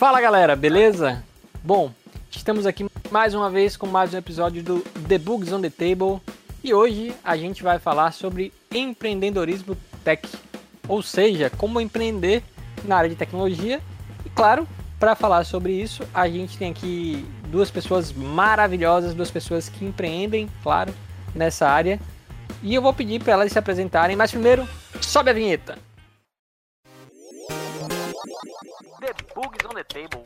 Fala galera, beleza? Bom, estamos aqui mais uma vez com mais um episódio do The Bugs on the Table e hoje a gente vai falar sobre empreendedorismo tech, ou seja, como empreender na área de tecnologia. E claro, para falar sobre isso, a gente tem aqui duas pessoas maravilhosas, duas pessoas que empreendem, claro, nessa área. E eu vou pedir para elas se apresentarem, mas primeiro, sobe a vinheta. Bugs on the Table.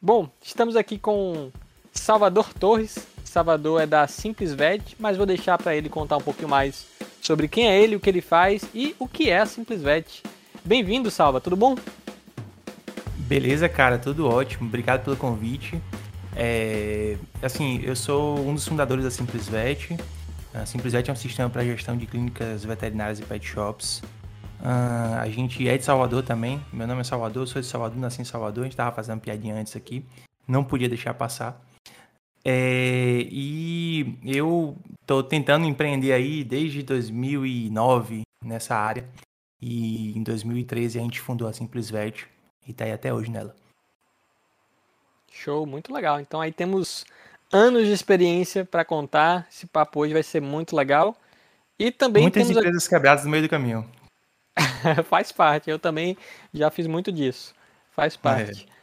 Bom, estamos aqui com Salvador Torres. Salvador é da Simples Vet, mas vou deixar para ele contar um pouquinho mais sobre quem é ele, o que ele faz e o que é a Simples Vet. Bem-vindo, Salva, tudo bom? Beleza, cara, tudo ótimo. Obrigado pelo convite. É, assim, eu sou um dos fundadores da Simples Vet. A Simples Vet é um sistema para gestão de clínicas veterinárias e pet shops. Uh, a gente é de Salvador também. Meu nome é Salvador, sou de Salvador, nasci em Salvador. A gente estava fazendo piadinha antes aqui. Não podia deixar passar. É, e eu estou tentando empreender aí desde 2009 nessa área. E em 2013 a gente fundou a Simples Vet e está aí até hoje nela. Show, muito legal. Então aí temos anos de experiência para contar. Esse papo hoje vai ser muito legal. E também Muitas temos empresas quebradas no meio do caminho. Faz parte, eu também já fiz muito disso. Faz parte. É.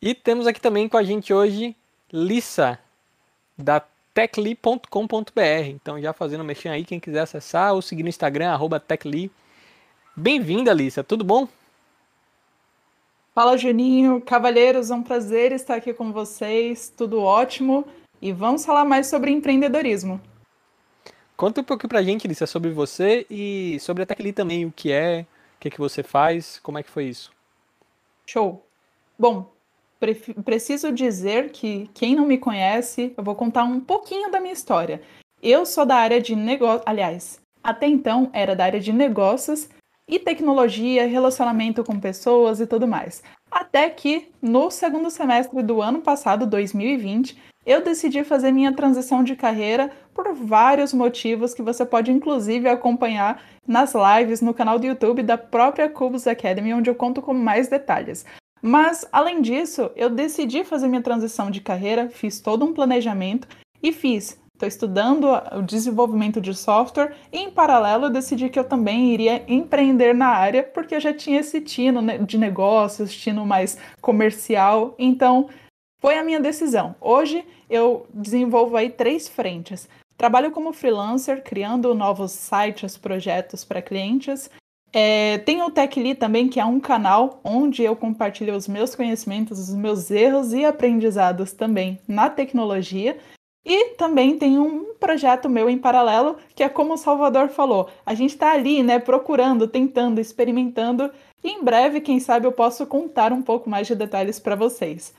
E temos aqui também com a gente hoje Lissa, da techly.com.br. Então, já fazendo mexer aí, quem quiser acessar ou seguir no Instagram, arroba techly. Bem-vinda, Lissa, tudo bom? Fala, Juninho. Cavalheiros, é um prazer estar aqui com vocês. Tudo ótimo. E vamos falar mais sobre empreendedorismo. Conta um pouquinho pra gente, Lícia, sobre você e sobre a Tecli também, o que é, o que, é que você faz, como é que foi isso? Show. Bom, pre preciso dizer que quem não me conhece, eu vou contar um pouquinho da minha história. Eu sou da área de negócio, aliás, até então era da área de negócios e tecnologia, relacionamento com pessoas e tudo mais. Até que no segundo semestre do ano passado, 2020, eu decidi fazer minha transição de carreira por vários motivos que você pode inclusive acompanhar nas lives no canal do YouTube da própria Cubus Academy, onde eu conto com mais detalhes. Mas, além disso, eu decidi fazer minha transição de carreira, fiz todo um planejamento e fiz. Estou estudando o desenvolvimento de software e, em paralelo, eu decidi que eu também iria empreender na área, porque eu já tinha esse tino de negócios, tino mais comercial. Então, foi a minha decisão. Hoje eu desenvolvo aí três frentes. Trabalho como freelancer, criando novos sites, projetos para clientes. É, o TechLee também, que é um canal onde eu compartilho os meus conhecimentos, os meus erros e aprendizados também na tecnologia. E também tem um projeto meu em paralelo, que é como o Salvador falou, a gente está ali, né, procurando, tentando, experimentando, e em breve, quem sabe, eu posso contar um pouco mais de detalhes para vocês.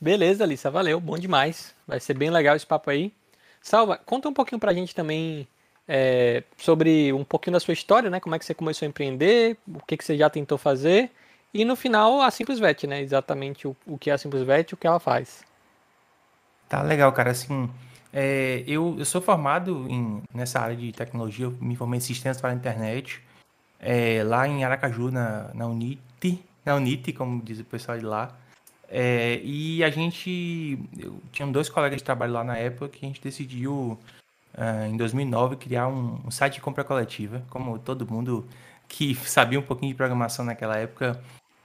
Beleza, Alissa, valeu, bom demais. Vai ser bem legal esse papo aí. Salva, conta um pouquinho pra gente também é, sobre um pouquinho da sua história, né? Como é que você começou a empreender, o que, que você já tentou fazer. E no final, a Simples Vet, né? Exatamente o, o que é a Simples Vet e o que ela faz. Tá legal, cara. Assim, é, eu, eu sou formado em, nessa área de tecnologia, eu me formei em sistemas para a internet, é, lá em Aracaju, na, na Unite, na Unite, como diz o pessoal de lá. É, e a gente. Eu tinha dois colegas de trabalho lá na época que a gente decidiu, uh, em 2009, criar um, um, site de compra coletiva. Como todo mundo que sabia um pouquinho de programação naquela época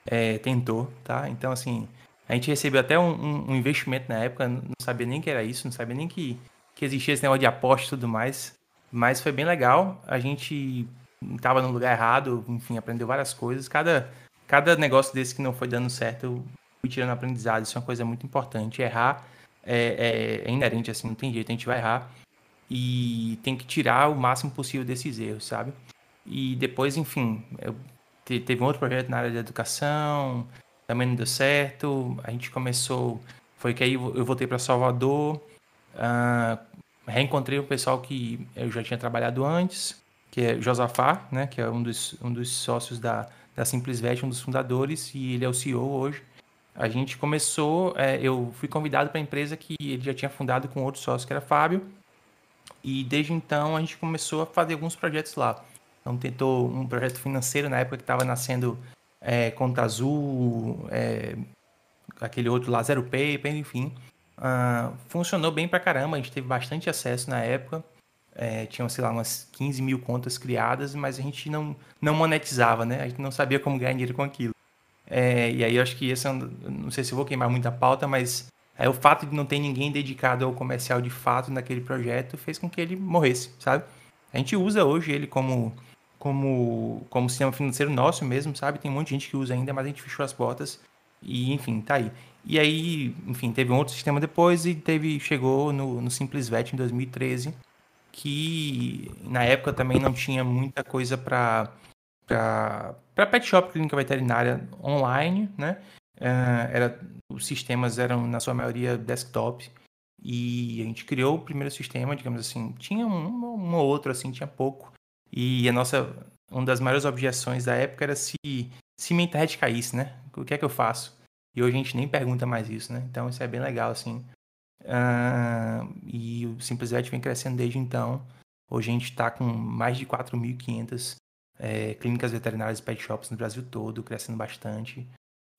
é, tentou, tá? Então, assim, a gente recebeu até um, um, um, investimento na época, não sabia nem que era isso, não sabia nem que, que existia esse negócio de aposta e tudo mais. Mas foi bem legal. A gente estava no lugar errado, enfim, aprendeu várias coisas. Cada, cada negócio desse que não foi dando certo, fui tirando aprendizado, isso é uma coisa muito importante. Errar é, é, é, inerente, assim, não tem jeito, a gente vai errar. E tem que tirar o máximo possível desses erros, sabe? E depois, enfim, eu, teve um outro projeto na área de educação, também não deu certo. A gente começou, foi que aí eu voltei para Salvador, uh, reencontrei o pessoal que eu já tinha trabalhado antes, que é Josafá, né, que é um dos, um dos sócios da, da Simples Vet, um dos fundadores, e ele é o CEO hoje. A gente começou, é, eu fui convidado para a empresa que ele já tinha fundado com outro sócio, que era Fábio, E desde então a gente começou a fazer alguns projetos lá. Então tentou um projeto financeiro na época que estava nascendo é, Conta Azul, é, aquele outro lá, Zero Paper, enfim. Uh, funcionou bem pra caramba, a gente teve bastante acesso na época. É, tinham, sei lá, umas 15 mil contas criadas, mas a gente não, não monetizava, né? A gente não sabia como ganhar dinheiro com aquilo. É, e aí eu acho que esse é não sei se vou queimar muita pauta, mas é, o fato de não ter ninguém dedicado ao comercial de fato naquele projeto fez com que ele morresse, sabe? A gente usa hoje ele como como como sistema financeiro nosso mesmo, sabe? Tem um monte de gente que usa ainda, mas a gente fechou as portas e enfim, tá aí. E aí, enfim, teve um outro sistema depois e teve chegou no, no SimplesVet em 2013, que na época também não tinha muita coisa para para pet shop, clínica veterinária online, né? Uh, era, os sistemas eram, na sua maioria, desktop. E a gente criou o primeiro sistema, digamos assim. Tinha um, um ou outro, assim, tinha pouco. E a nossa, uma das maiores objeções da época era se, se minha internet caísse, né? O que é que eu faço? E hoje a gente nem pergunta mais isso, né? Então isso é bem legal, assim. Uh, e o Simplesvet vem crescendo desde então. Hoje a gente está com mais de 4.500 é, clínicas veterinárias e pet shops no Brasil todo, crescendo bastante.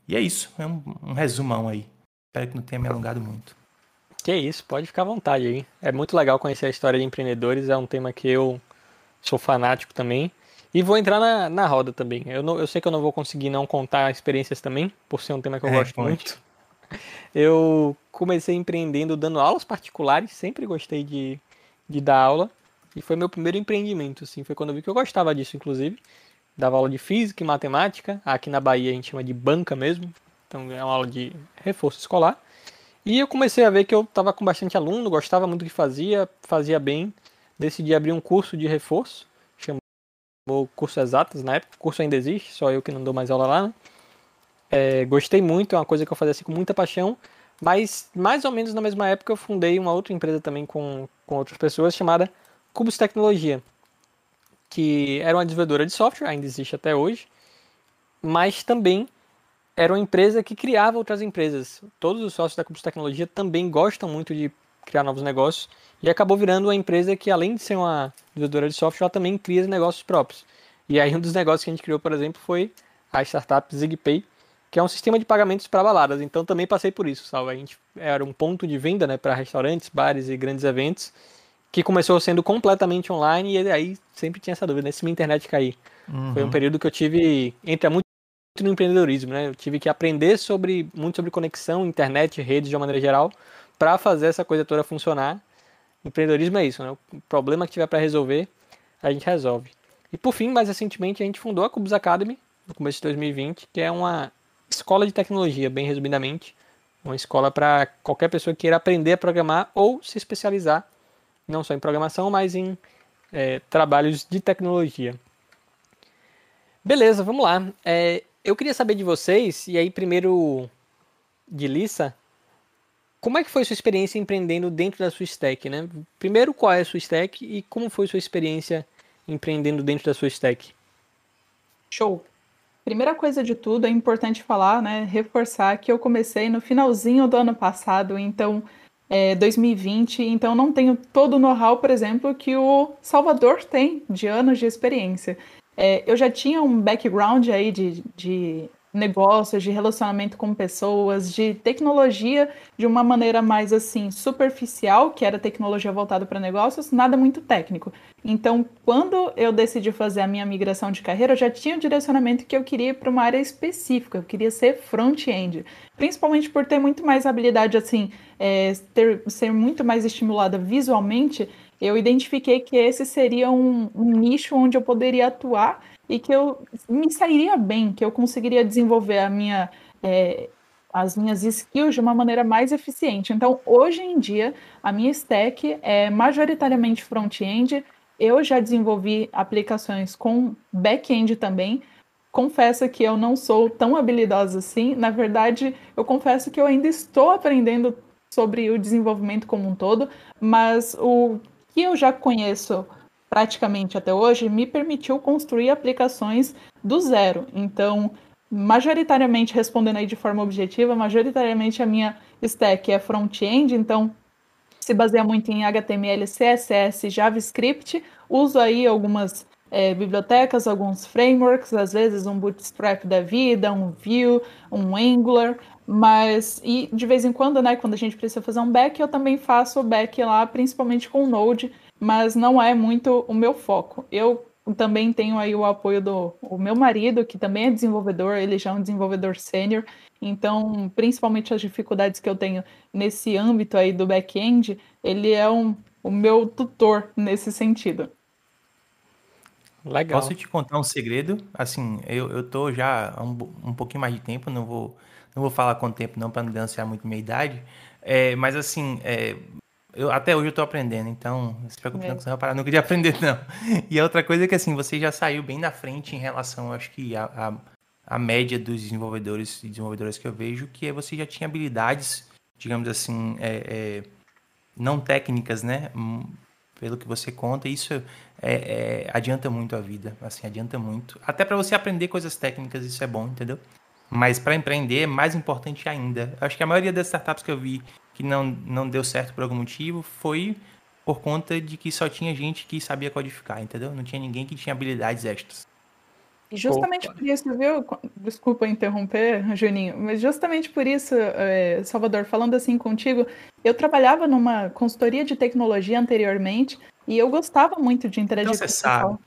E é isso, é um, um resumão aí. Espero que não tenha me alongado muito. Que isso, pode ficar à vontade aí. É muito legal conhecer a história de empreendedores, é um tema que eu sou fanático também. E vou entrar na, na roda também. Eu, não, eu sei que eu não vou conseguir não contar experiências também, por ser um tema que eu é, gosto pode. muito. Eu comecei empreendendo dando aulas particulares, sempre gostei de, de dar aula. E foi meu primeiro empreendimento, assim. Foi quando eu vi que eu gostava disso, inclusive. Dava aula de física e matemática. Aqui na Bahia a gente chama de banca mesmo. Então é uma aula de reforço escolar. E eu comecei a ver que eu estava com bastante aluno, gostava muito do que fazia, fazia bem. Decidi abrir um curso de reforço, chamou Curso Exatas na época. O curso ainda existe, só eu que não dou mais aula lá, né? É, gostei muito, é uma coisa que eu fazia assim com muita paixão. Mas mais ou menos na mesma época eu fundei uma outra empresa também com, com outras pessoas chamada Cubus Tecnologia, que era uma desenvolvedora de software, ainda existe até hoje, mas também era uma empresa que criava outras empresas. Todos os sócios da Cubus Tecnologia também gostam muito de criar novos negócios e acabou virando uma empresa que, além de ser uma desenvolvedora de software, ela também cria negócios próprios. E aí um dos negócios que a gente criou, por exemplo, foi a startup ZigPay, que é um sistema de pagamentos para baladas. Então também passei por isso, sabe? A gente era um ponto de venda, né, para restaurantes, bares e grandes eventos que começou sendo completamente online e aí sempre tinha essa dúvida, né? se minha internet cair. Uhum. Foi um período que eu tive, entra muito no empreendedorismo, né? Eu tive que aprender sobre muito sobre conexão, internet, redes de uma maneira geral, para fazer essa coisa toda funcionar. Empreendedorismo é isso, né? O problema que tiver para resolver, a gente resolve. E por fim, mais recentemente, a gente fundou a Cubus Academy, no começo de 2020, que é uma escola de tecnologia, bem resumidamente. Uma escola para qualquer pessoa que queira aprender a programar ou se especializar não só em programação, mas em é, trabalhos de tecnologia. Beleza, vamos lá. É, eu queria saber de vocês, e aí primeiro de Lissa, como é que foi sua experiência empreendendo dentro da sua stack, né? Primeiro, qual é a sua stack e como foi sua experiência empreendendo dentro da sua stack? Show. Primeira coisa de tudo, é importante falar, né, reforçar que eu comecei no finalzinho do ano passado, então é, 2020, então não tenho todo o know-how, por exemplo, que o Salvador tem de anos de experiência. É, eu já tinha um background aí de, de negócios, de relacionamento com pessoas, de tecnologia de uma maneira mais assim superficial, que era tecnologia voltada para negócios, nada muito técnico. Então, quando eu decidi fazer a minha migração de carreira, eu já tinha o direcionamento que eu queria para uma área específica, eu queria ser front-end, principalmente por ter muito mais habilidade assim, é, ter, ser muito mais estimulada visualmente. Eu identifiquei que esse seria um, um nicho onde eu poderia atuar e que eu me sairia bem, que eu conseguiria desenvolver a minha, é, as minhas skills de uma maneira mais eficiente. Então, hoje em dia, a minha stack é majoritariamente front-end. Eu já desenvolvi aplicações com back-end também. Confesso que eu não sou tão habilidosa assim. Na verdade, eu confesso que eu ainda estou aprendendo sobre o desenvolvimento como um todo, mas o que eu já conheço praticamente até hoje, me permitiu construir aplicações do zero. Então, majoritariamente, respondendo aí de forma objetiva, majoritariamente a minha stack é front-end, então se baseia muito em HTML, CSS, JavaScript. Uso aí algumas é, bibliotecas, alguns frameworks, às vezes um Bootstrap da vida, um Vue, um Angular, mas e de vez em quando, né, quando a gente precisa fazer um back, eu também faço o back lá, principalmente com Node, mas não é muito o meu foco. Eu também tenho aí o apoio do o meu marido, que também é desenvolvedor, ele já é um desenvolvedor sênior, então, principalmente as dificuldades que eu tenho nesse âmbito aí do back-end, ele é um, o meu tutor nesse sentido. Legal. Posso te contar um segredo? Assim, eu, eu tô já há um, um pouquinho mais de tempo, não vou, não vou falar quanto tempo não, para não denunciar muito minha idade, é, mas assim, é, eu, até hoje eu tô aprendendo, então se preocupe é. não, você vai parar nunca de aprender, não. E a outra coisa é que assim, você já saiu bem na frente em relação, acho que a, a, a média dos desenvolvedores e desenvolvedoras que eu vejo, que é você já tinha habilidades, digamos assim, é, é, não técnicas, né? Hum, pelo que você conta, isso é, é, adianta muito a vida, assim, adianta muito. Até para você aprender coisas técnicas, isso é bom, entendeu? Mas para empreender é mais importante ainda. Acho que a maioria das startups que eu vi que não, não deu certo por algum motivo foi por conta de que só tinha gente que sabia codificar, entendeu? Não tinha ninguém que tinha habilidades extras. E justamente Opa. por isso, viu? Desculpa interromper, Juninho, mas justamente por isso, é, Salvador, falando assim contigo, eu trabalhava numa consultoria de tecnologia anteriormente e eu gostava muito de interagir então, com você sabe.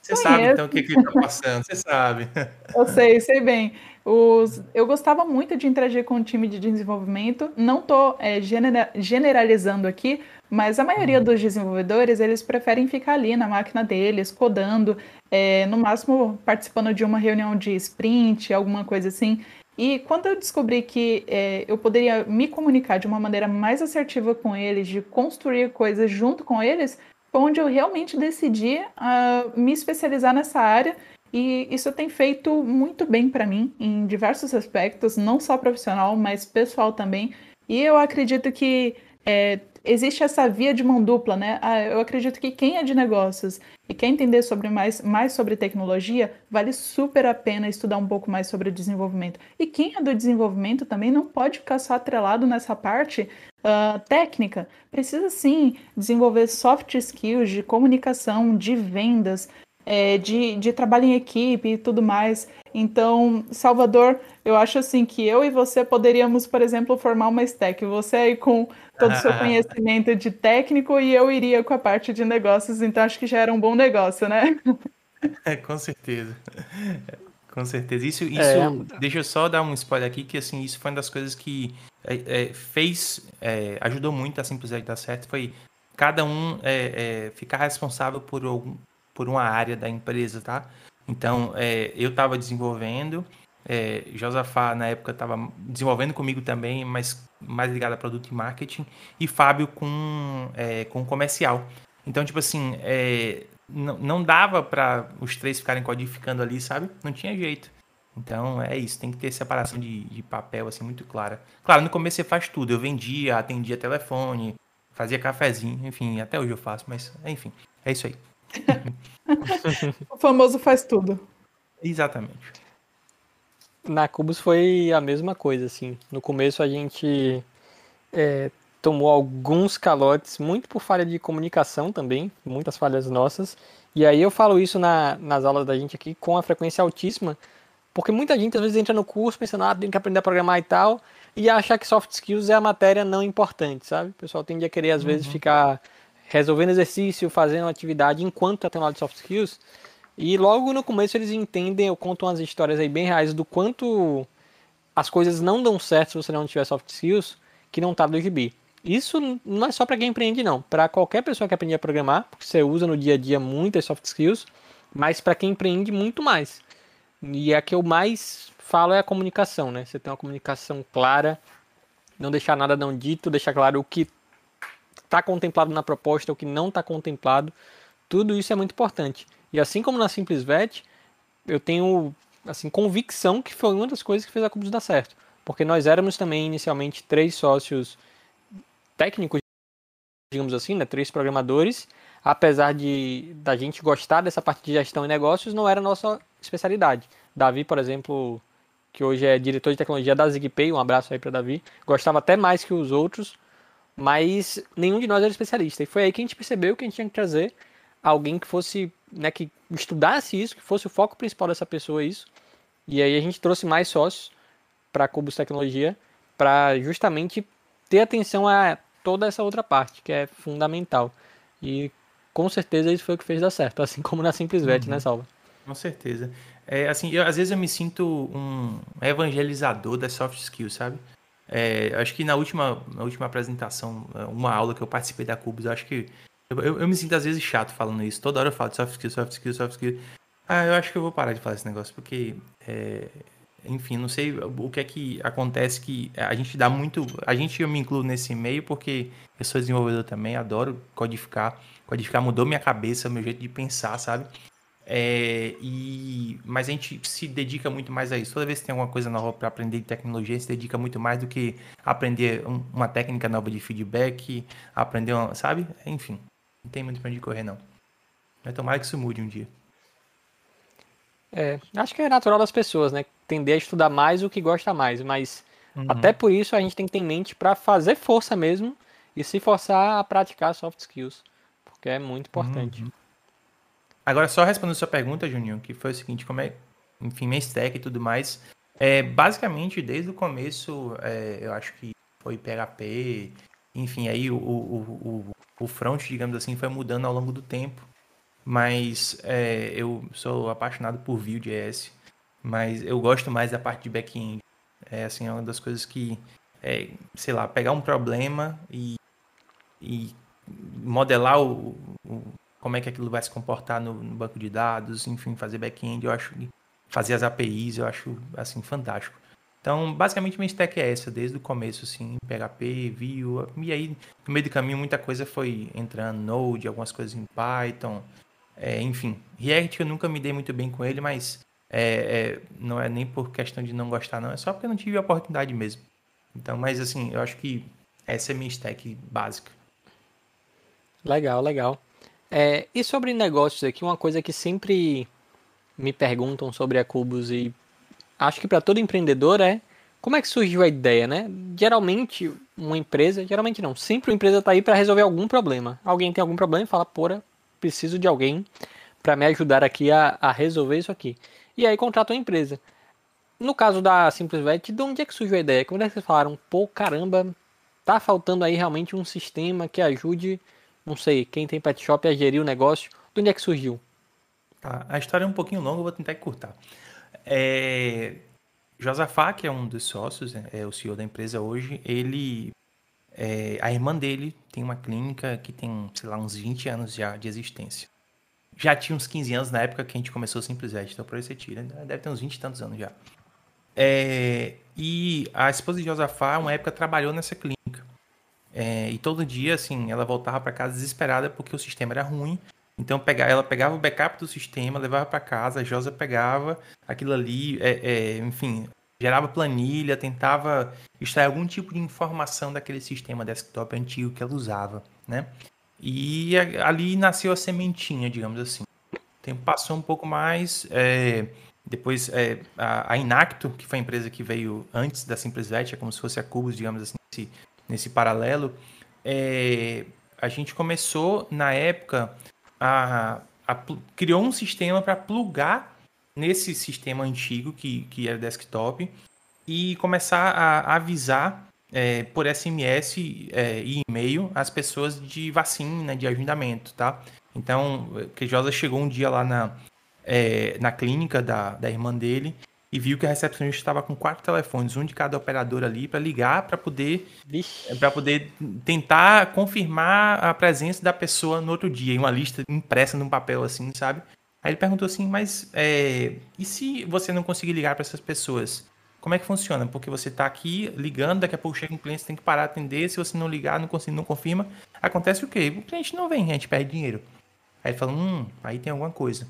Você sabe então o que, que está passando, você sabe. Eu sei, sei bem. Os, eu gostava muito de interagir com o time de desenvolvimento. Não estou é, genera, generalizando aqui, mas a maioria uhum. dos desenvolvedores eles preferem ficar ali na máquina deles, codando, é, no máximo participando de uma reunião de sprint, alguma coisa assim. E quando eu descobri que é, eu poderia me comunicar de uma maneira mais assertiva com eles, de construir coisas junto com eles, foi onde eu realmente decidi uh, me especializar nessa área e isso tem feito muito bem para mim em diversos aspectos, não só profissional, mas pessoal também. E eu acredito que é, existe essa via de mão dupla, né? Ah, eu acredito que quem é de negócios e quer entender sobre mais, mais sobre tecnologia, vale super a pena estudar um pouco mais sobre desenvolvimento. E quem é do desenvolvimento também não pode ficar só atrelado nessa parte uh, técnica. Precisa sim desenvolver soft skills de comunicação, de vendas, é, de, de trabalho em equipe e tudo mais. Então, Salvador, eu acho assim que eu e você poderíamos, por exemplo, formar uma stack. Você aí com todo o seu conhecimento de técnico e eu iria com a parte de negócios, então acho que já era um bom negócio, né? É, com certeza. Com certeza. Isso, isso é. deixa eu só dar um spoiler aqui, que assim, isso foi uma das coisas que é, é, fez, é, ajudou muito a simplicidade dar certo, foi cada um é, ficar responsável por algum, por uma área da empresa, tá? Então, é, eu estava desenvolvendo, é, Josafá na época estava desenvolvendo comigo também, mas mais ligado a produto e marketing, e Fábio com, é, com comercial. Então, tipo assim, é, não, dava para os três ficarem codificando ali, sabe? Não tinha jeito. Então é isso, tem que ter separação de, de papel assim muito clara. Claro, no começo você faz tudo. Eu vendia, atendia telefone, fazia cafezinho, enfim, até hoje eu faço, mas enfim, é isso aí. O famoso faz tudo. Exatamente. Na Cubus foi a mesma coisa, assim. No começo a gente é, tomou alguns calotes, muito por falha de comunicação também, muitas falhas nossas. E aí eu falo isso na, nas aulas da gente aqui com a frequência altíssima, porque muita gente às vezes entra no curso pensando, ah, tem que aprender a programar e tal, e achar que soft skills é a matéria não importante, sabe? O pessoal tende a querer às uhum. vezes ficar resolvendo exercício, fazendo atividade enquanto está tendo aula de soft skills. E logo no começo eles entendem, eu conto umas histórias aí bem reais do quanto as coisas não dão certo se você não tiver soft skills, que não tá do GB. Isso não é só para quem empreende não, para qualquer pessoa que aprende a programar, porque você usa no dia a dia muitas soft skills, mas para quem empreende muito mais. E a que eu mais falo é a comunicação, né? Você tem uma comunicação clara, não deixar nada não dito, deixar claro o que está contemplado na proposta, o que não está contemplado, tudo isso é muito importante. E assim como na Simples Vet, eu tenho assim convicção que foi uma das coisas que fez a Cubus dar certo, porque nós éramos também inicialmente três sócios técnicos, digamos assim, né, três programadores, apesar de da gente gostar dessa parte de gestão e negócios, não era nossa especialidade. Davi, por exemplo, que hoje é diretor de tecnologia da ZigPay, um abraço aí para Davi, gostava até mais que os outros, mas nenhum de nós era especialista. E foi aí que a gente percebeu que a gente tinha que trazer alguém que fosse, né, que estudasse isso, que fosse o foco principal dessa pessoa isso. E aí a gente trouxe mais sócios para a Cubus Tecnologia para justamente ter atenção a toda essa outra parte, que é fundamental. E com certeza isso foi o que fez dar certo, assim como na Simplesvet, uhum. né, Salva? Com certeza. É, assim, eu, às vezes eu me sinto um evangelizador das soft skills, sabe? É, acho que na última, na última apresentação, uma aula que eu participei da Cubus, eu acho que eu, eu, eu, me sinto às vezes chato falando isso. Toda hora eu falo de soft skills, soft skills, soft skills. Ah, eu acho que eu vou parar de falar esse negócio, porque é, enfim, não sei o que é que acontece que a gente dá muito. A gente eu me incluo nesse meio porque eu sou desenvolvedor também, adoro codificar. Codificar mudou minha cabeça, meu jeito de pensar, sabe? É, e, mas a gente se dedica muito mais a isso. Toda vez que tem alguma coisa nova para aprender de tecnologia, se dedica muito mais do que aprender um, uma técnica nova de feedback, aprender, uma, sabe? Enfim, não tem muito para onde correr, não. Mas tomara que isso mude um dia. É, acho que é natural das pessoas, né? Tender a estudar mais o que gosta mais, mas uhum. até por isso a gente tem que ter em mente para fazer força mesmo e se forçar a praticar soft skills, porque é muito importante. Uhum. Agora, só respondendo sua pergunta, Juninho, que foi o seguinte, como é, enfim, minha stack e tudo mais, é, basicamente, desde o começo, é, eu acho que foi PHP, enfim, aí o, o, o, o front, digamos assim, foi mudando ao longo do tempo mas é, eu sou apaixonado por Vue.js, mas eu gosto mais da parte de back-end. É assim, é uma das coisas que, é, sei lá, pegar um problema e, e modelar o, como é que aquilo vai se comportar no, no banco de dados, enfim, fazer back-end, eu acho fazer as APIs, eu acho assim fantástico. Então, basicamente minha stack é essa, desde o começo, assim, PHP, Vue, e aí no meio do caminho muita coisa foi entrando, Node, algumas coisas em Python, é, enfim, React eu nunca me dei muito bem com ele, mas é, é, não é nem por questão de não gostar, não. É só porque eu não tive a oportunidade mesmo. Então, mas assim, eu acho que essa é minha stack básica. Legal, legal. É, e sobre negócios aqui, uma coisa que sempre me perguntam sobre a Cubus e acho que para todo empreendedor é como é que surgiu a ideia, né? Geralmente, uma empresa, geralmente não, sempre uma empresa está aí para resolver algum problema. Alguém tem algum problema e fala, porra, preciso de alguém para me ajudar aqui a, a, resolver isso aqui. E aí contrata uma empresa. No caso da SimplesVet, de onde é que surgiu a ideia? Como é que vocês falaram? Pô, caramba, tá faltando aí realmente um sistema que ajude, não sei, quem tem pet shop a gerir o negócio. De onde é que surgiu? Tá, a história é um pouquinho longa, eu vou tentar encurtar. É... Josafá, que é um dos sócios, né, é o CEO da empresa hoje, ele é, a irmã dele tem uma clínica que tem, sei lá, uns 20 anos já de existência. Já tinha uns 15 anos na época que a gente começou Simplesmente, então por aí você tira. Né? Deve ter uns 20 e tantos anos já. É, e a esposa de Josafá, uma época, trabalhou nessa clínica. É, e todo dia, assim, ela voltava para casa desesperada porque o sistema era ruim. Então ela pegava o backup do sistema, levava para casa, a Josa pegava aquilo ali, é, é, enfim, gerava planilha, tentava extrair algum tipo de informação daquele sistema desktop antigo que ela usava, né? E ali nasceu a sementinha, digamos assim. O tempo passou um pouco mais, é, depois é, a, a, Inacto, que foi a empresa que veio antes da SimplesVet, é como se fosse a Cubus, digamos assim, nesse, nesse paralelo, é, a gente começou na época a, a criou um sistema para plugar nesse sistema antigo que, que era desktop e começar a avisar é, por SMS é, e e-mail as pessoas de vacina, de agendamento, tá? Então, que Josa chegou um dia lá na, é, na clínica da, da irmã dele e viu que a recepcionista estava com quatro telefones, um de cada operador ali, para ligar, para poder para poder tentar confirmar a presença da pessoa no outro dia, em uma lista impressa num papel assim, sabe? Aí ele perguntou assim, mas é, e se você não conseguir ligar para essas pessoas? Como é que funciona? Porque você está aqui ligando, daqui a pouco chega um cliente, você tem que parar de atender, se você não ligar, não conseguir, não confirma, acontece o quê? O cliente não vem, a gente perde dinheiro. Aí ele falou, hum, aí tem alguma coisa.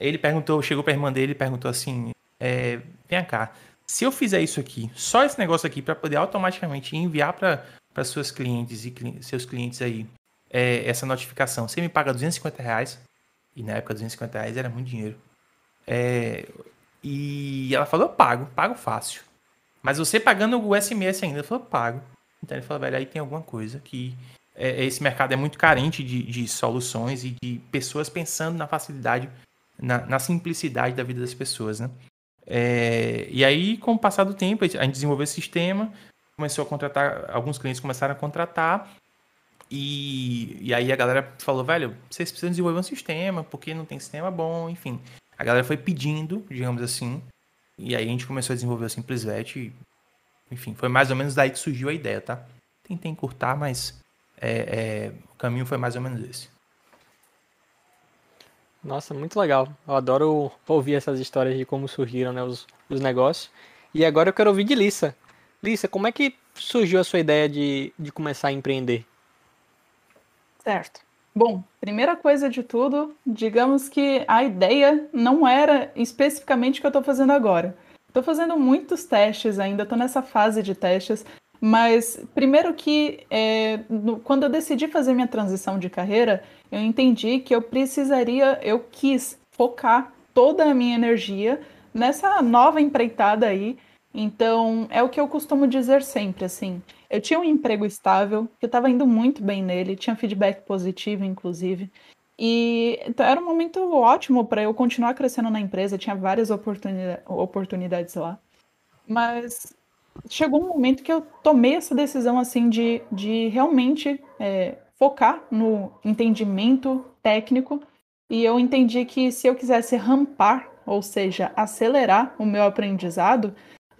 Ele perguntou, chegou para a irmã dele e perguntou assim, é, vem cá, se eu fizer isso aqui, só esse negócio aqui, para poder automaticamente enviar para seus clientes e seus clientes aí é, essa notificação, você me paga 250 reais? E na época 250 reais era muito dinheiro. É, e ela falou, pago, pago fácil. Mas você pagando o SMS ainda, eu falei, pago. Então ele falou, velho, aí tem alguma coisa que é, esse mercado é muito carente de, de, soluções e de pessoas pensando na facilidade, na, na simplicidade da vida das pessoas, né? É, e aí, com o passar do tempo, a gente desenvolveu esse sistema, começou a contratar, alguns clientes começaram a contratar, e, e aí a galera falou, velho, vocês precisam desenvolver um sistema, porque não tem sistema bom, enfim. A galera foi pedindo, digamos assim, e aí a gente começou a desenvolver o SimplesVet, e, enfim, foi mais ou menos daí que surgiu a ideia, tá? Tentei encurtar, mas é, é, o caminho foi mais ou menos esse. Nossa, muito legal. Eu adoro ouvir essas histórias de como surgiram né, os, os negócios. E agora eu quero ouvir de Lissa. Lissa, como é que surgiu a sua ideia de, de começar a empreender? Certo. Bom, primeira coisa de tudo, digamos que a ideia não era especificamente o que eu estou fazendo agora. Estou fazendo muitos testes ainda, estou nessa fase de testes, mas primeiro que é, no, quando eu decidi fazer minha transição de carreira, eu entendi que eu precisaria, eu quis focar toda a minha energia nessa nova empreitada aí. Então, é o que eu costumo dizer sempre, assim. Eu tinha um emprego estável, eu estava indo muito bem nele, tinha feedback positivo, inclusive. E então, era um momento ótimo para eu continuar crescendo na empresa, tinha várias oportunidade, oportunidades lá. Mas chegou um momento que eu tomei essa decisão assim de, de realmente é, focar no entendimento técnico. E eu entendi que se eu quisesse rampar, ou seja, acelerar o meu aprendizado,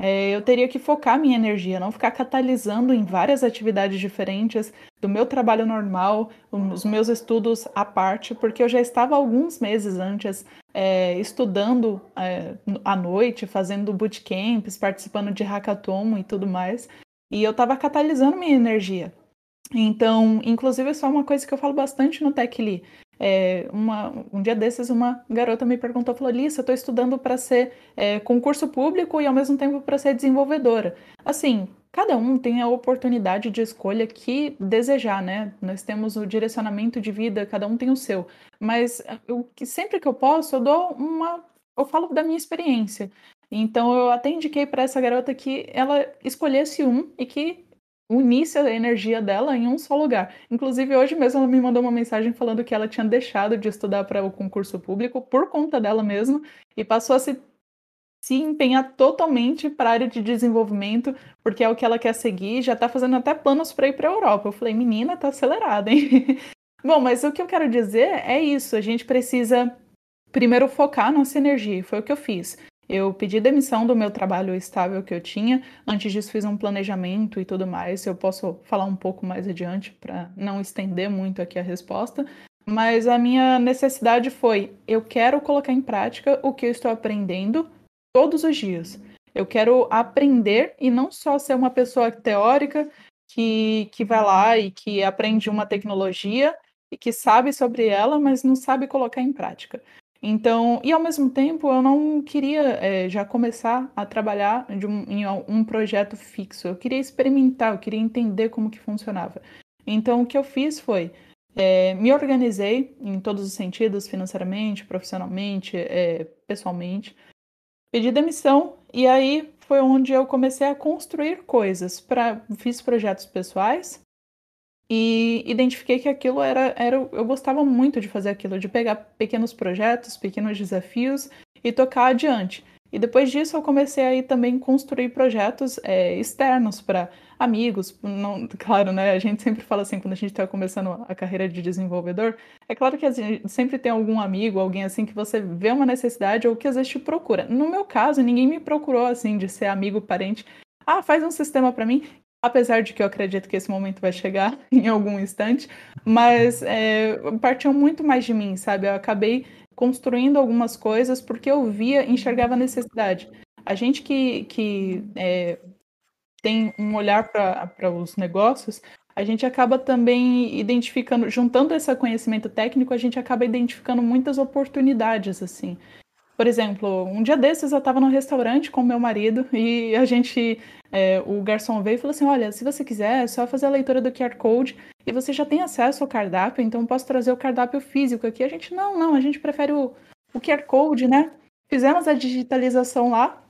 é, eu teria que focar minha energia, não ficar catalisando em várias atividades diferentes do meu trabalho normal, os meus estudos à parte, porque eu já estava alguns meses antes é, estudando é, à noite, fazendo bootcamps, participando de hackathon e tudo mais, e eu estava catalisando minha energia. Então, inclusive, isso é uma coisa que eu falo bastante no TechLee. É, uma, um dia desses, uma garota me perguntou, falou, Lisa, eu estou estudando para ser é, concurso público e ao mesmo tempo para ser desenvolvedora. Assim, cada um tem a oportunidade de escolha que desejar, né? Nós temos o direcionamento de vida, cada um tem o seu. Mas eu, sempre que eu posso, eu dou uma. Eu falo da minha experiência. Então eu até indiquei para essa garota que ela escolhesse um e que unisse a energia dela em um só lugar. Inclusive, hoje mesmo ela me mandou uma mensagem falando que ela tinha deixado de estudar para o concurso público por conta dela mesma e passou a se, se empenhar totalmente para a área de desenvolvimento, porque é o que ela quer seguir, já está fazendo até planos para ir para a Europa. Eu falei, menina, tá acelerada, hein? Bom, mas o que eu quero dizer é isso, a gente precisa primeiro focar nossa energia, foi o que eu fiz. Eu pedi demissão do meu trabalho estável que eu tinha. Antes disso, fiz um planejamento e tudo mais. Eu posso falar um pouco mais adiante para não estender muito aqui a resposta. Mas a minha necessidade foi: eu quero colocar em prática o que eu estou aprendendo todos os dias. Eu quero aprender e não só ser uma pessoa teórica que, que vai lá e que aprende uma tecnologia e que sabe sobre ela, mas não sabe colocar em prática. Então, e ao mesmo tempo, eu não queria é, já começar a trabalhar um, em um projeto fixo. Eu queria experimentar, eu queria entender como que funcionava. Então, o que eu fiz foi é, me organizei em todos os sentidos, financeiramente, profissionalmente, é, pessoalmente. Pedi demissão e aí foi onde eu comecei a construir coisas. Pra, fiz projetos pessoais, e identifiquei que aquilo era, era. Eu gostava muito de fazer aquilo, de pegar pequenos projetos, pequenos desafios e tocar adiante. E depois disso eu comecei aí também construir projetos é, externos para amigos. Não, claro, né? A gente sempre fala assim, quando a gente está começando a carreira de desenvolvedor, é claro que sempre tem algum amigo, alguém assim que você vê uma necessidade ou que às vezes te procura. No meu caso, ninguém me procurou assim de ser amigo, parente. Ah, faz um sistema para mim apesar de que eu acredito que esse momento vai chegar em algum instante, mas é, partiu muito mais de mim, sabe? Eu acabei construindo algumas coisas porque eu via, enxergava necessidade. A gente que, que é, tem um olhar para os negócios, a gente acaba também identificando, juntando esse conhecimento técnico, a gente acaba identificando muitas oportunidades, assim. Por exemplo, um dia desses eu estava no restaurante com meu marido e a gente, é, o garçom veio e falou assim: Olha, se você quiser, é só fazer a leitura do QR Code e você já tem acesso ao cardápio, então posso trazer o cardápio físico aqui. A gente, não, não, a gente prefere o, o QR Code, né? Fizemos a digitalização lá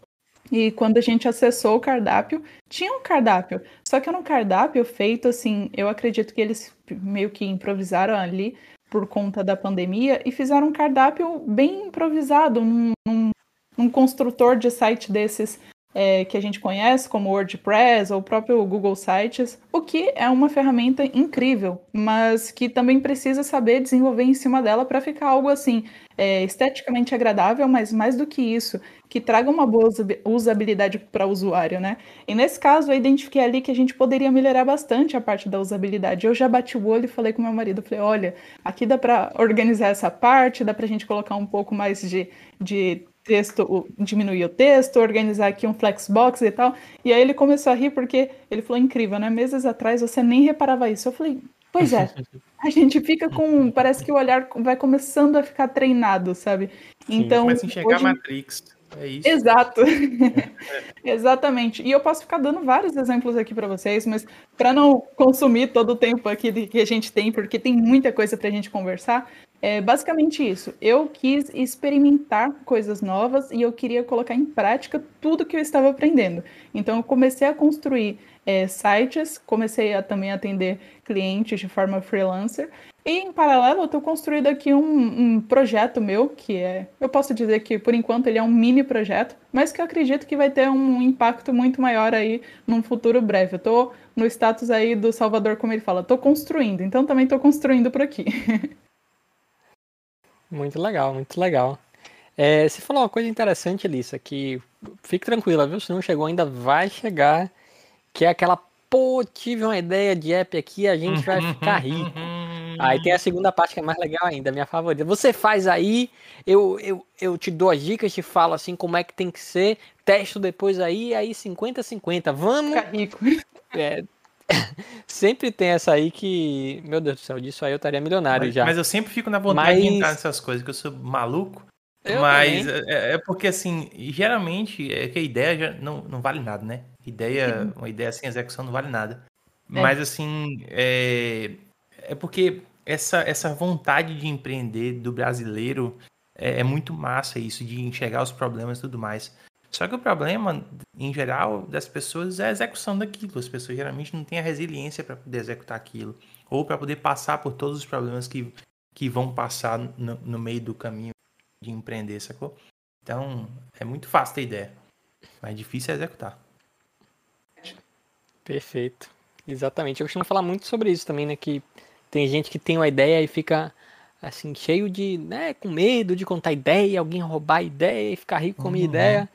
E quando a gente acessou o cardápio, tinha um cardápio. Só que era um cardápio feito assim, eu acredito que eles meio que improvisaram ali por conta da pandemia e fizeram um cardápio bem improvisado, num, num, num construtor de site desses é, que a gente conhece, como WordPress ou o próprio Google Sites, o que é uma ferramenta incrível, mas que também precisa saber desenvolver em cima dela para ficar algo assim é, esteticamente agradável, mas mais do que isso, que traga uma boa usabilidade para o usuário, né? E nesse caso, eu identifiquei ali que a gente poderia melhorar bastante a parte da usabilidade. Eu já bati o olho e falei com meu marido, falei, olha, aqui dá para organizar essa parte, dá para a gente colocar um pouco mais de, de texto, diminuir o texto, organizar aqui um flexbox e tal. E aí ele começou a rir porque ele falou incrível, né? Meses atrás você nem reparava isso. Eu falei, pois é. A gente fica com, parece que o olhar vai começando a ficar treinado, sabe? Sim, então, começa a enxergar hoje... Matrix. É isso. Exato. Exatamente. E eu posso ficar dando vários exemplos aqui para vocês, mas para não consumir todo o tempo aqui que a gente tem, porque tem muita coisa para a gente conversar, é basicamente isso. Eu quis experimentar coisas novas e eu queria colocar em prática tudo que eu estava aprendendo. Então, eu comecei a construir é, sites, comecei a também atender clientes de forma freelancer e, em paralelo, eu estou construindo aqui um, um, projeto meu, que é, eu posso dizer que, por enquanto, ele é um mini projeto, mas que eu acredito que vai ter um impacto muito maior aí num futuro breve. Eu estou no status aí do Salvador, como ele fala, estou construindo, então também estou construindo por aqui. muito legal, muito legal. É, você falou uma coisa interessante, Elissa, que fique tranquila, viu? Se não chegou ainda, vai chegar, que é aquela, pô, tive uma ideia de app aqui, a gente vai ficar rico. Aí tem a segunda parte que é mais legal ainda, minha favorita. Você faz aí, eu, eu, eu te dou as dicas, te falo assim como é que tem que ser, testo depois aí, aí 50-50. Vamos. Fica rico. É, sempre tem essa aí que, meu Deus do céu, disso aí eu estaria milionário mas, já. Mas eu sempre fico na vontade mas... de entrar nessas coisas, que eu sou maluco. Eu mas é, é, porque assim, geralmente é que a ideia já não, não vale nada, né? Ideia, uma ideia sem execução não vale nada. É. Mas assim, é, é porque essa, essa vontade de empreender do brasileiro é, é, muito massa isso, de enxergar os problemas e tudo mais. Só que o problema, em geral, das pessoas é a execução daquilo. As pessoas geralmente não têm a resiliência para poder executar aquilo. Ou para poder passar por todos os problemas que, que vão passar no, no meio do caminho de empreender, sacou? Então, é muito fácil ter ideia. Mas difícil é executar. Perfeito. Exatamente. Eu costumo falar muito sobre isso também, né? Que tem gente que tem uma ideia e fica assim, cheio de, né, com medo de contar ideia, alguém roubar a ideia e ficar rico com a minha uhum. ideia.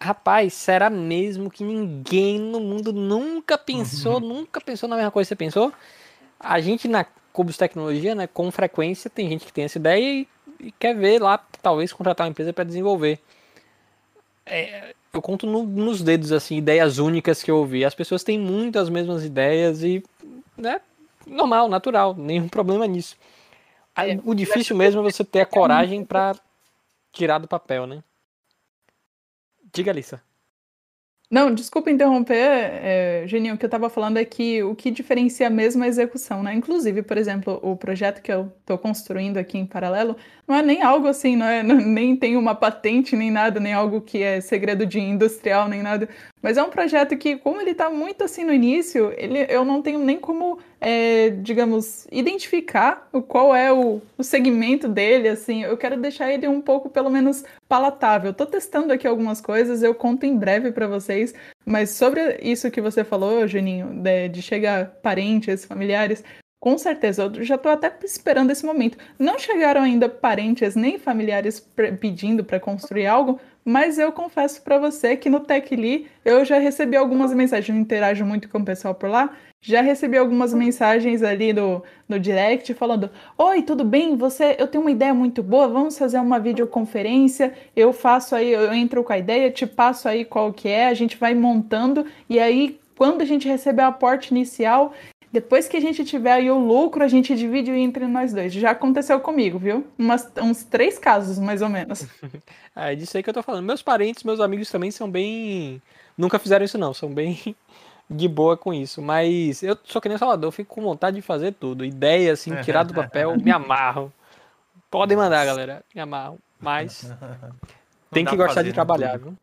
Rapaz, será mesmo que ninguém no mundo nunca pensou, uhum. nunca pensou na mesma coisa que você pensou? A gente na Cubos Tecnologia, né, com frequência tem gente que tem essa ideia e, e quer ver lá, talvez contratar uma empresa para desenvolver. É, eu conto no, nos dedos assim ideias únicas que eu ouvi. As pessoas têm muito as mesmas ideias e, né, normal, natural, nenhum problema nisso. É, o difícil mesmo é você ter a coragem para tirar do papel, né? Diga, Alissa. Não, desculpa interromper, é, Geninho, o que eu estava falando é que o que diferencia mesmo é a execução, né? Inclusive, por exemplo, o projeto que eu estou construindo aqui em paralelo não é nem algo assim, não é, não, nem tem uma patente, nem nada, nem algo que é segredo de industrial, nem nada. Mas é um projeto que, como ele está muito assim no início, ele, eu não tenho nem como, é, digamos, identificar o, qual é o, o segmento dele, assim. Eu quero deixar ele um pouco, pelo menos, palatável. Estou testando aqui algumas coisas, eu conto em breve para vocês. Mas sobre isso que você falou, Juninho, de, de chegar parentes, familiares, com certeza, eu já estou até esperando esse momento. Não chegaram ainda parentes nem familiares pedindo para construir algo, mas eu confesso para você que no TechLee eu já recebi algumas mensagens, eu interajo muito com o pessoal por lá, já recebi algumas mensagens ali no, no direct falando: Oi, tudo bem? Você, eu tenho uma ideia muito boa, vamos fazer uma videoconferência. Eu faço aí, eu entro com a ideia, te passo aí qual que é, a gente vai montando e aí quando a gente receber o aporte inicial, depois que a gente tiver aí o lucro, a gente divide entre nós dois. Já aconteceu comigo, viu? Umas, uns três casos, mais ou menos. é disso aí que eu tô falando. Meus parentes, meus amigos também são bem. Nunca fizeram isso, não. São bem de boa com isso. Mas eu sou que nem Salvador, fico com vontade de fazer tudo. Ideia, assim, tirar do papel, me amarro. Podem mandar, galera. Me amarro. Mas tem que gostar de trabalhar, tudo. viu?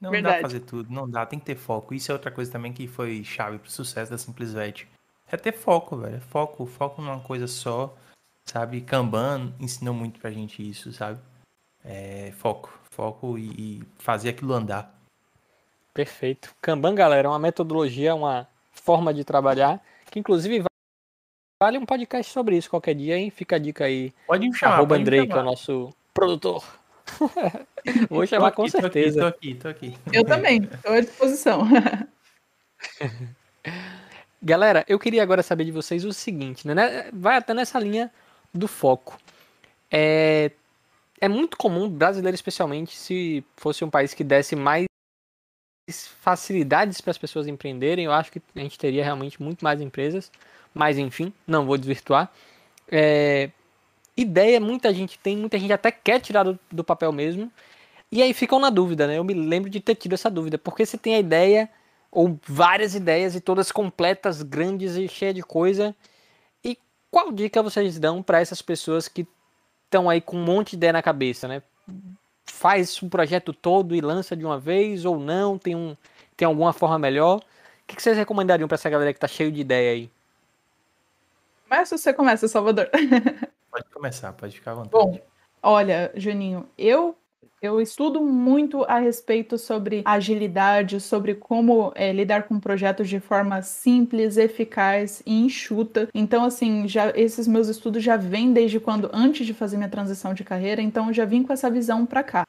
Não Verdade. dá pra fazer tudo, não dá, tem que ter foco. Isso é outra coisa também que foi chave pro sucesso da Simplesvet. É ter foco, velho. Foco, foco numa coisa só, sabe? Kanban ensinou muito pra gente isso, sabe? É, foco, foco e, e fazer aquilo andar. Perfeito. Kanban, galera, é uma metodologia, uma forma de trabalhar, que inclusive vale um podcast sobre isso qualquer dia, hein? Fica a dica aí. Pode me chamar, Arroba Andrei, que é o nosso produtor. Vou chamar aqui, com tô aqui, certeza. Tô aqui, tô aqui. Eu também, estou à disposição. Galera, eu queria agora saber de vocês o seguinte, né? Vai até nessa linha do foco. É, é muito comum, brasileiro especialmente, se fosse um país que desse mais facilidades para as pessoas empreenderem, eu acho que a gente teria realmente muito mais empresas. Mas enfim, não vou desvirtuar. É, ideia muita gente tem, muita gente até quer tirar do, do papel mesmo. E aí ficam na dúvida, né? Eu me lembro de ter tido essa dúvida. Porque você tem a ideia, ou várias ideias, e todas completas, grandes e cheias de coisa. E qual dica vocês dão para essas pessoas que estão aí com um monte de ideia na cabeça, né? Faz um projeto todo e lança de uma vez, ou não? Tem, um, tem alguma forma melhor? O que, que vocês recomendariam para essa galera que tá cheio de ideia aí? Começa ou você começa, Salvador? Pode começar, pode ficar à vontade. Bom, olha, Juninho, eu eu estudo muito a respeito sobre agilidade, sobre como é, lidar com projetos de forma simples, eficaz e enxuta. Então, assim, já esses meus estudos já vêm desde quando antes de fazer minha transição de carreira, então já vim com essa visão para cá.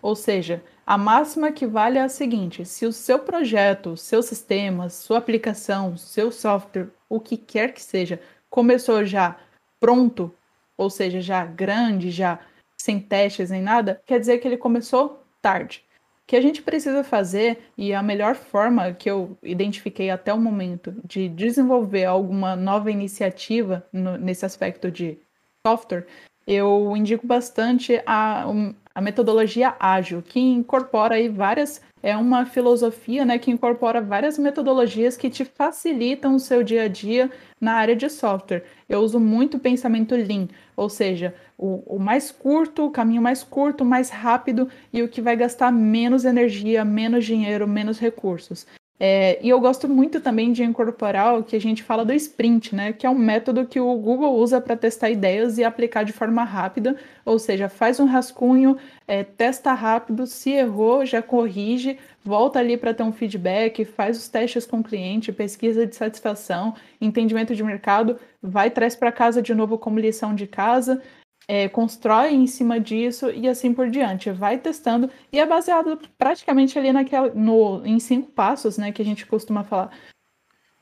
Ou seja, a máxima que vale é a seguinte: se o seu projeto, seu sistema, sua aplicação, seu software, o que quer que seja, começou já pronto, ou seja, já grande, já sem testes nem nada, quer dizer que ele começou tarde. O que a gente precisa fazer, e a melhor forma que eu identifiquei até o momento de desenvolver alguma nova iniciativa no, nesse aspecto de software, eu indico bastante a, a metodologia ágil, que incorpora aí várias, é uma filosofia né, que incorpora várias metodologias que te facilitam o seu dia a dia na área de software. Eu uso muito o pensamento Lean, ou seja, o, o, mais curto, o caminho mais curto, mais rápido e o que vai gastar menos energia, menos dinheiro, menos recursos. É, e eu gosto muito também de incorporar o que a gente fala do sprint, né? Que é um método que o Google usa para testar ideias e aplicar de forma rápida, ou seja, faz um rascunho, é, testa rápido, se errou, já corrige, volta ali para ter um feedback, faz os testes com o cliente, pesquisa de satisfação, entendimento de mercado, vai traz para casa de novo como lição de casa é, constrói em cima disso e assim por diante. Vai testando e é baseado praticamente ali naquela, no, em cinco passos, né, que a gente costuma falar.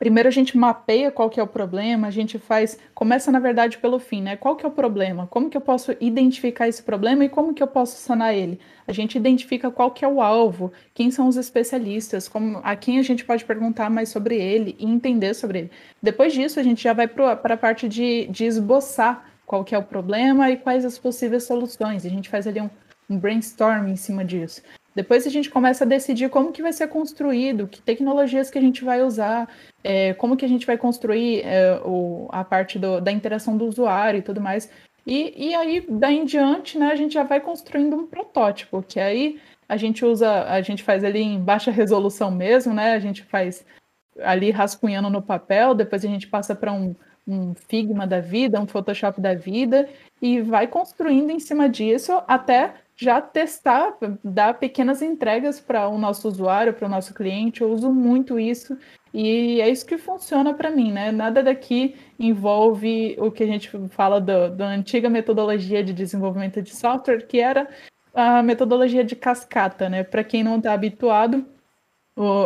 Primeiro a gente mapeia qual que é o problema, a gente faz, começa na verdade pelo fim, né? Qual que é o problema? Como que eu posso identificar esse problema e como que eu posso sanar ele? A gente identifica qual que é o alvo, quem são os especialistas, como, a quem a gente pode perguntar mais sobre ele e entender sobre ele. Depois disso a gente já vai para a parte de, de esboçar qual que é o problema e quais as possíveis soluções. A gente faz ali um, um brainstorm em cima disso. Depois a gente começa a decidir como que vai ser construído, que tecnologias que a gente vai usar, é, como que a gente vai construir é, o, a parte do, da interação do usuário e tudo mais. E, e aí, daí em diante, né, a gente já vai construindo um protótipo, que aí a gente usa, a gente faz ali em baixa resolução mesmo, né? A gente faz ali rascunhando no papel, depois a gente passa para um, um Figma da vida, um Photoshop da vida, e vai construindo em cima disso até já testar, dar pequenas entregas para o nosso usuário, para o nosso cliente. Eu uso muito isso e é isso que funciona para mim, né? Nada daqui envolve o que a gente fala do, da antiga metodologia de desenvolvimento de software, que era a metodologia de cascata, né? Para quem não está habituado,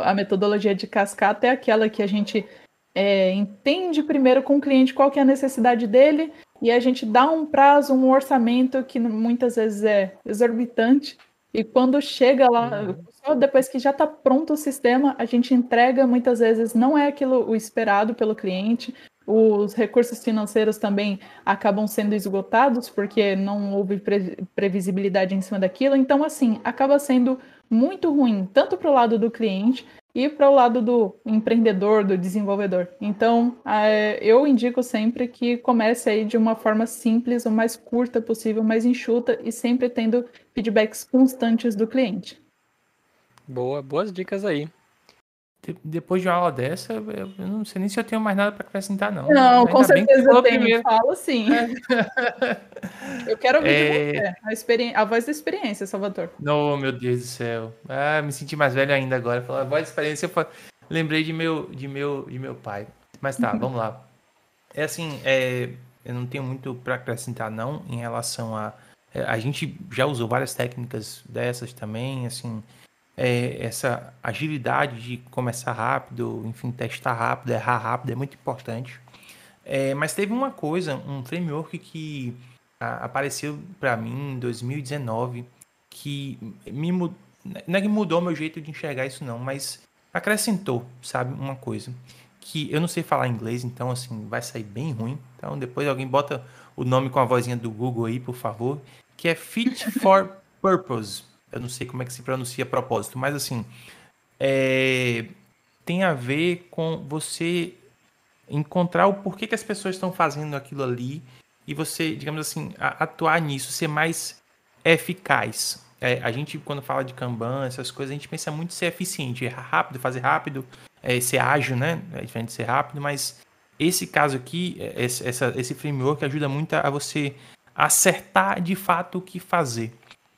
a metodologia de cascata é aquela que a gente é, entende primeiro com o cliente qual que é a necessidade dele e a gente dá um prazo, um orçamento que muitas vezes é exorbitante. E quando chega lá, só depois que já está pronto o sistema, a gente entrega, muitas vezes não é aquilo o esperado pelo cliente. Os recursos financeiros também acabam sendo esgotados porque não houve pre previsibilidade em cima daquilo. Então, assim, acaba sendo muito ruim, tanto para o lado do cliente e para o lado do empreendedor, do desenvolvedor. Então, eu indico sempre que comece aí de uma forma simples, o mais curta possível, mais enxuta e sempre tendo feedbacks constantes do cliente. Boa, boas dicas aí. Depois de uma aula dessa, eu não sei nem se eu tenho mais nada para acrescentar, não. Não, Ainda com certeza eu tenho. Primeiro. Falo sim. É. eu quero ouvir é... de você, a, experi... a voz da experiência, Salvador. Não, oh, meu Deus do céu. Ah, me senti mais velho ainda agora. Falar a voz da experiência, eu lembrei de meu, de meu, de meu pai. Mas tá, vamos lá. É assim, é... eu não tenho muito para acrescentar, não, em relação a. É, a gente já usou várias técnicas dessas também, assim é, essa agilidade de começar rápido, enfim, testar rápido, errar rápido é muito importante. É, mas teve uma coisa, um framework que a, apareceu para mim em 2019 que me não é que mudou meu jeito de enxergar isso não, mas acrescentou, sabe, uma coisa que eu não sei falar inglês, então assim vai sair bem ruim. Então depois alguém bota o nome com a vozinha do Google aí, por favor, que é Fit for Purpose. Eu não sei como é que se pronuncia a propósito, mas assim, é, tem a ver com você encontrar o porquê que as pessoas estão fazendo aquilo ali e você, digamos assim, atuar nisso, ser mais eficaz. É, a gente, quando fala de Kanban, essas coisas, a gente pensa muito em ser eficiente, rápido, fazer rápido, é, ser ágil, né? É diferente de ser rápido, mas esse caso aqui, é, esse, essa, esse framework ajuda muito a você acertar de fato o que fazer.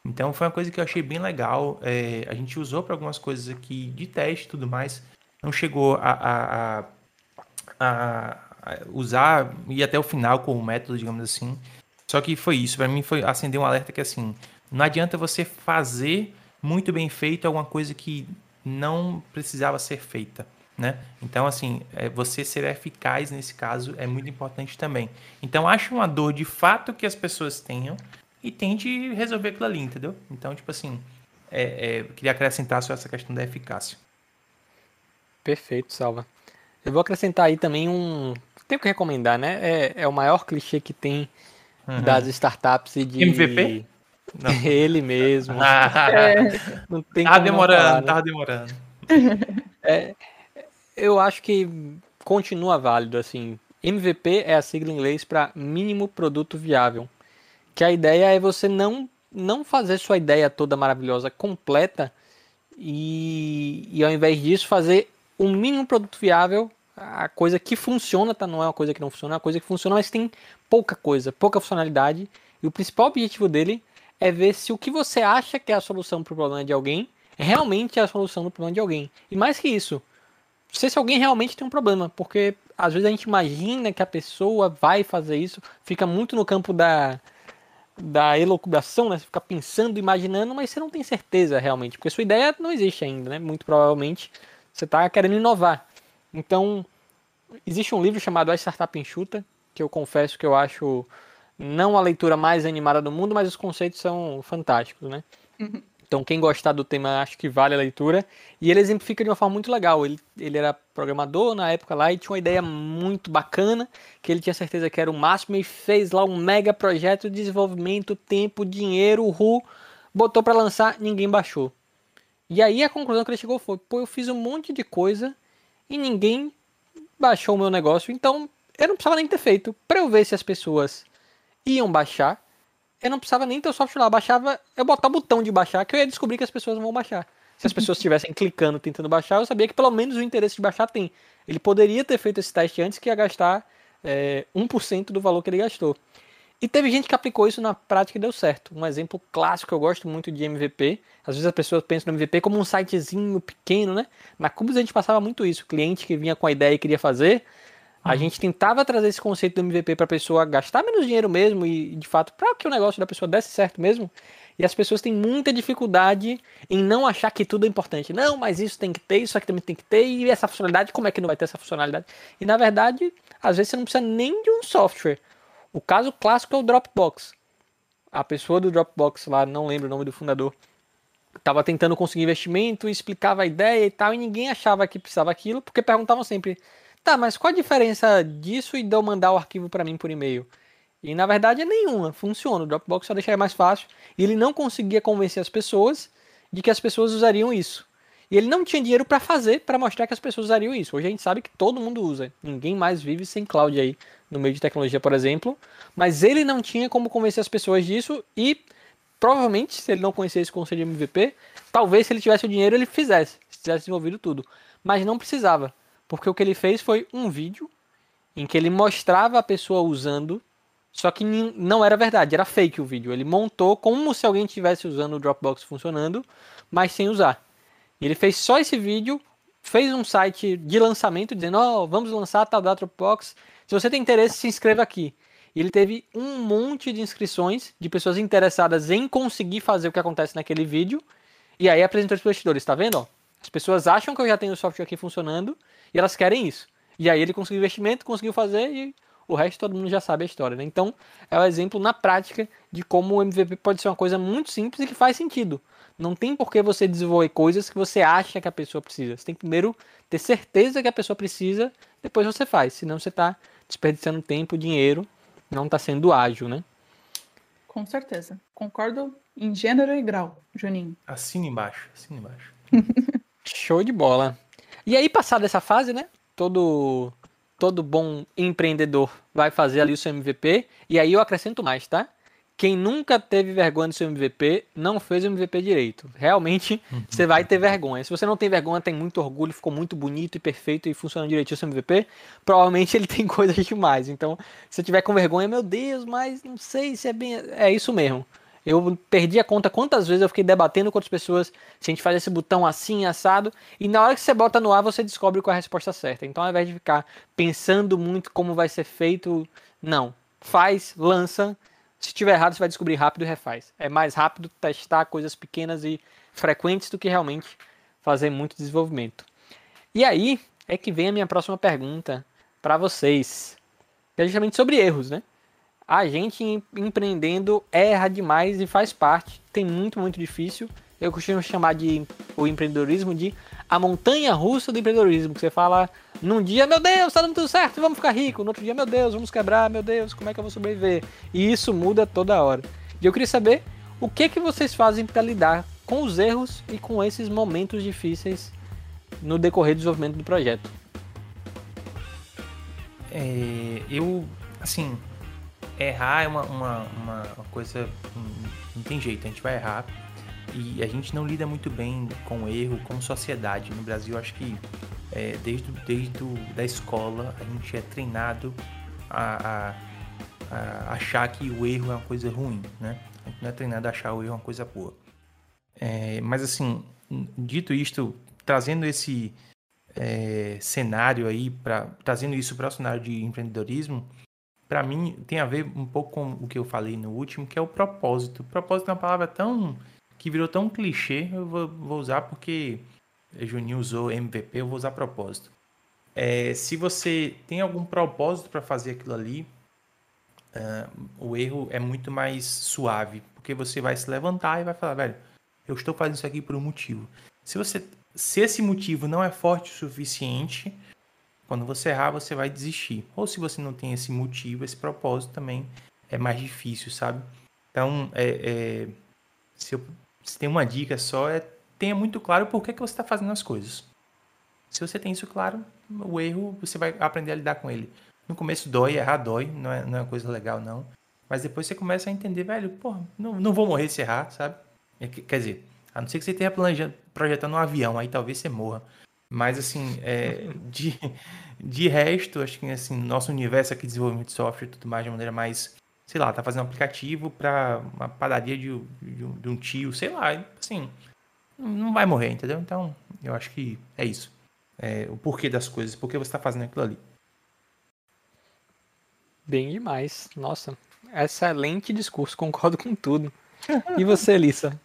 Então foi uma coisa que eu achei bem legal. É, a gente usou para algumas coisas aqui de teste e tudo mais. Não chegou a, a, a, a usar e até o final com o método, digamos assim. Só que foi isso. Para mim foi acender um alerta que assim, não adianta você fazer muito bem feito alguma coisa que não precisava ser feita. Né? Então, assim, é, você ser eficaz nesse caso é muito importante também. Então, acho uma dor de fato que as pessoas tenham, e tente resolver aquilo ali, entendeu? Então, tipo assim, é, é, queria acrescentar só essa questão da eficácia. Perfeito, Salva. Eu vou acrescentar aí também um. Tem que recomendar, né? É, é o maior clichê que tem uhum. das startups e de. MVP? Não. Ele mesmo. Ah, é. Não tem tava demorando, falar, né? tava demorando. É, eu acho que continua válido, assim. MVP é a sigla em inglês para mínimo produto viável que a ideia é você não não fazer sua ideia toda maravilhosa completa e, e ao invés disso fazer um mínimo produto viável, a coisa que funciona, tá? Não é uma coisa que não funciona, é uma coisa que funciona, mas tem pouca coisa, pouca funcionalidade. E o principal objetivo dele é ver se o que você acha que é a solução para o problema de alguém realmente é a solução do problema de alguém. E mais que isso, sei se alguém realmente tem um problema, porque às vezes a gente imagina que a pessoa vai fazer isso, fica muito no campo da, da elucubração, né? Você fica pensando, imaginando, mas você não tem certeza realmente, porque sua ideia não existe ainda, né? Muito provavelmente você está querendo inovar. Então, existe um livro chamado A Startup Enxuta, que eu confesso que eu acho não a leitura mais animada do mundo, mas os conceitos são fantásticos, né? Uhum. Então, quem gostar do tema, acho que vale a leitura. E ele exemplifica de uma forma muito legal. Ele, ele era programador na época lá e tinha uma ideia muito bacana, que ele tinha certeza que era o máximo e fez lá um mega projeto de desenvolvimento, tempo, dinheiro, ru, botou para lançar, ninguém baixou. E aí a conclusão que ele chegou foi: pô, eu fiz um monte de coisa e ninguém baixou o meu negócio, então eu não precisava nem ter feito. Para eu ver se as pessoas iam baixar, eu não precisava nem ter o software lá. Eu baixava, eu botava o botão de baixar, que eu ia descobrir que as pessoas vão baixar. Se as pessoas estivessem clicando, tentando baixar, eu sabia que pelo menos o interesse de baixar tem. Ele poderia ter feito esse teste antes que ia gastar é, 1% do valor que ele gastou. E teve gente que aplicou isso na prática e deu certo. Um exemplo clássico que eu gosto muito de MVP. Às vezes as pessoas pensam no MVP como um sitezinho pequeno, né? Na Cubus a gente passava muito isso. O cliente que vinha com a ideia e queria fazer, a uhum. gente tentava trazer esse conceito do MVP para a pessoa gastar menos dinheiro mesmo e, de fato, para que o negócio da pessoa desse certo mesmo. E as pessoas têm muita dificuldade em não achar que tudo é importante. Não, mas isso tem que ter, isso aqui também tem que ter, e essa funcionalidade, como é que não vai ter essa funcionalidade? E na verdade, às vezes você não precisa nem de um software. O caso clássico é o Dropbox. A pessoa do Dropbox lá, não lembro o nome do fundador, estava tentando conseguir investimento, explicava a ideia e tal, e ninguém achava que precisava aquilo, porque perguntavam sempre: Tá, mas qual a diferença disso e de eu mandar o arquivo para mim por e-mail? E na verdade é nenhuma, funciona. O Dropbox só deixaria mais fácil. E ele não conseguia convencer as pessoas de que as pessoas usariam isso. E ele não tinha dinheiro para fazer, para mostrar que as pessoas usariam isso. Hoje a gente sabe que todo mundo usa. Ninguém mais vive sem cloud aí, no meio de tecnologia, por exemplo. Mas ele não tinha como convencer as pessoas disso e provavelmente, se ele não conhecesse o conceito de MVP, talvez se ele tivesse o dinheiro ele fizesse, se tivesse desenvolvido tudo. Mas não precisava, porque o que ele fez foi um vídeo em que ele mostrava a pessoa usando, só que não era verdade, era fake o vídeo. Ele montou como se alguém estivesse usando o Dropbox funcionando, mas sem usar. Ele fez só esse vídeo, fez um site de lançamento dizendo: Ó, oh, vamos lançar tal da Dropbox. Se você tem interesse, se inscreva aqui. E ele teve um monte de inscrições de pessoas interessadas em conseguir fazer o que acontece naquele vídeo. E aí apresentou os bastidores, tá vendo? As pessoas acham que eu já tenho o software aqui funcionando e elas querem isso. E aí ele conseguiu investimento, conseguiu fazer e o resto todo mundo já sabe a história, né? Então é o um exemplo na prática de como o MVP pode ser uma coisa muito simples e que faz sentido. Não tem por que você desenvolver coisas que você acha que a pessoa precisa. Você tem que primeiro ter certeza que a pessoa precisa, depois você faz. Senão você está desperdiçando tempo, dinheiro, não está sendo ágil, né? Com certeza. Concordo em gênero e grau, Juninho. Assina embaixo, assina embaixo. Show de bola. E aí, passada essa fase, né? Todo, todo bom empreendedor vai fazer ali o seu MVP. E aí eu acrescento mais, tá? Quem nunca teve vergonha do seu MVP não fez o MVP direito. Realmente, uhum. você vai ter vergonha. Se você não tem vergonha, tem muito orgulho, ficou muito bonito e perfeito e funcionando direitinho o seu MVP, provavelmente ele tem coisas demais. Então, se você tiver com vergonha, meu Deus, mas não sei se é bem. É isso mesmo. Eu perdi a conta quantas vezes eu fiquei debatendo com outras pessoas se a gente faz esse botão assim, assado, e na hora que você bota no ar, você descobre qual é a resposta certa. Então, ao invés de ficar pensando muito como vai ser feito, não. Faz, lança se tiver errado, você vai descobrir rápido e refaz. É mais rápido testar coisas pequenas e frequentes do que realmente fazer muito desenvolvimento. E aí é que vem a minha próxima pergunta para vocês. É justamente sobre erros, né? A gente empreendendo erra demais e faz parte. Tem muito, muito difícil. Eu costumo chamar de o empreendedorismo de a montanha russa do empreendedorismo. Que você fala num dia, meu Deus, tá dando tudo certo, vamos ficar rico. No outro dia, meu Deus, vamos quebrar, meu Deus, como é que eu vou sobreviver? E isso muda toda hora. E eu queria saber o que que vocês fazem para lidar com os erros e com esses momentos difíceis no decorrer do desenvolvimento do projeto. É, eu, assim, errar é uma, uma, uma, coisa. Não tem jeito, a gente vai errar e a gente não lida muito bem com erro como sociedade. No Brasil, acho que é, desde, desde da escola a gente é treinado a, a, a, achar que o erro é uma coisa ruim, né? A gente não é treinado a achar o erro uma coisa boa. É, mas assim, dito isto, trazendo esse é, cenário aí, pra, trazendo isso para o cenário de empreendedorismo, para mim tem a ver um pouco com o que eu falei no último, que é o propósito. Propósito é uma palavra tão que virou tão clichê, eu vou, vou usar porque Juninho usou MVP, eu vou usar propósito. É, se você tem algum propósito para fazer aquilo ali, uh, o erro é muito mais suave, porque você vai se levantar e vai falar, velho, eu estou fazendo isso aqui por um motivo. Se você, se esse motivo não é forte o suficiente, quando você errar, você vai desistir. Ou se você não tem esse motivo, esse propósito também é mais difícil, sabe? Então, é, é, se eu se tem uma dica só, é tenha muito claro por que, que você está fazendo as coisas. Se você tem isso claro, o erro você vai aprender a lidar com ele. No começo dói, errar dói, não é, não é uma coisa legal não. Mas depois você começa a entender, velho, pô, não, não vou morrer se errar, sabe? É quer dizer, a não ser que você tenha planejando, projetando um avião, aí talvez você morra. Mas assim, é, de, de resto, acho que assim, nosso universo aqui de desenvolvimento de software e tudo mais de maneira mais sei lá, tá fazendo um aplicativo para uma padaria de, de, de, um tio, sei lá, assim, não vai morrer, entendeu? Então, eu acho que é isso. É, o porquê das coisas, por que você está fazendo aquilo ali. Bem demais. Nossa, excelente discurso, concordo com tudo. E você, Elissa?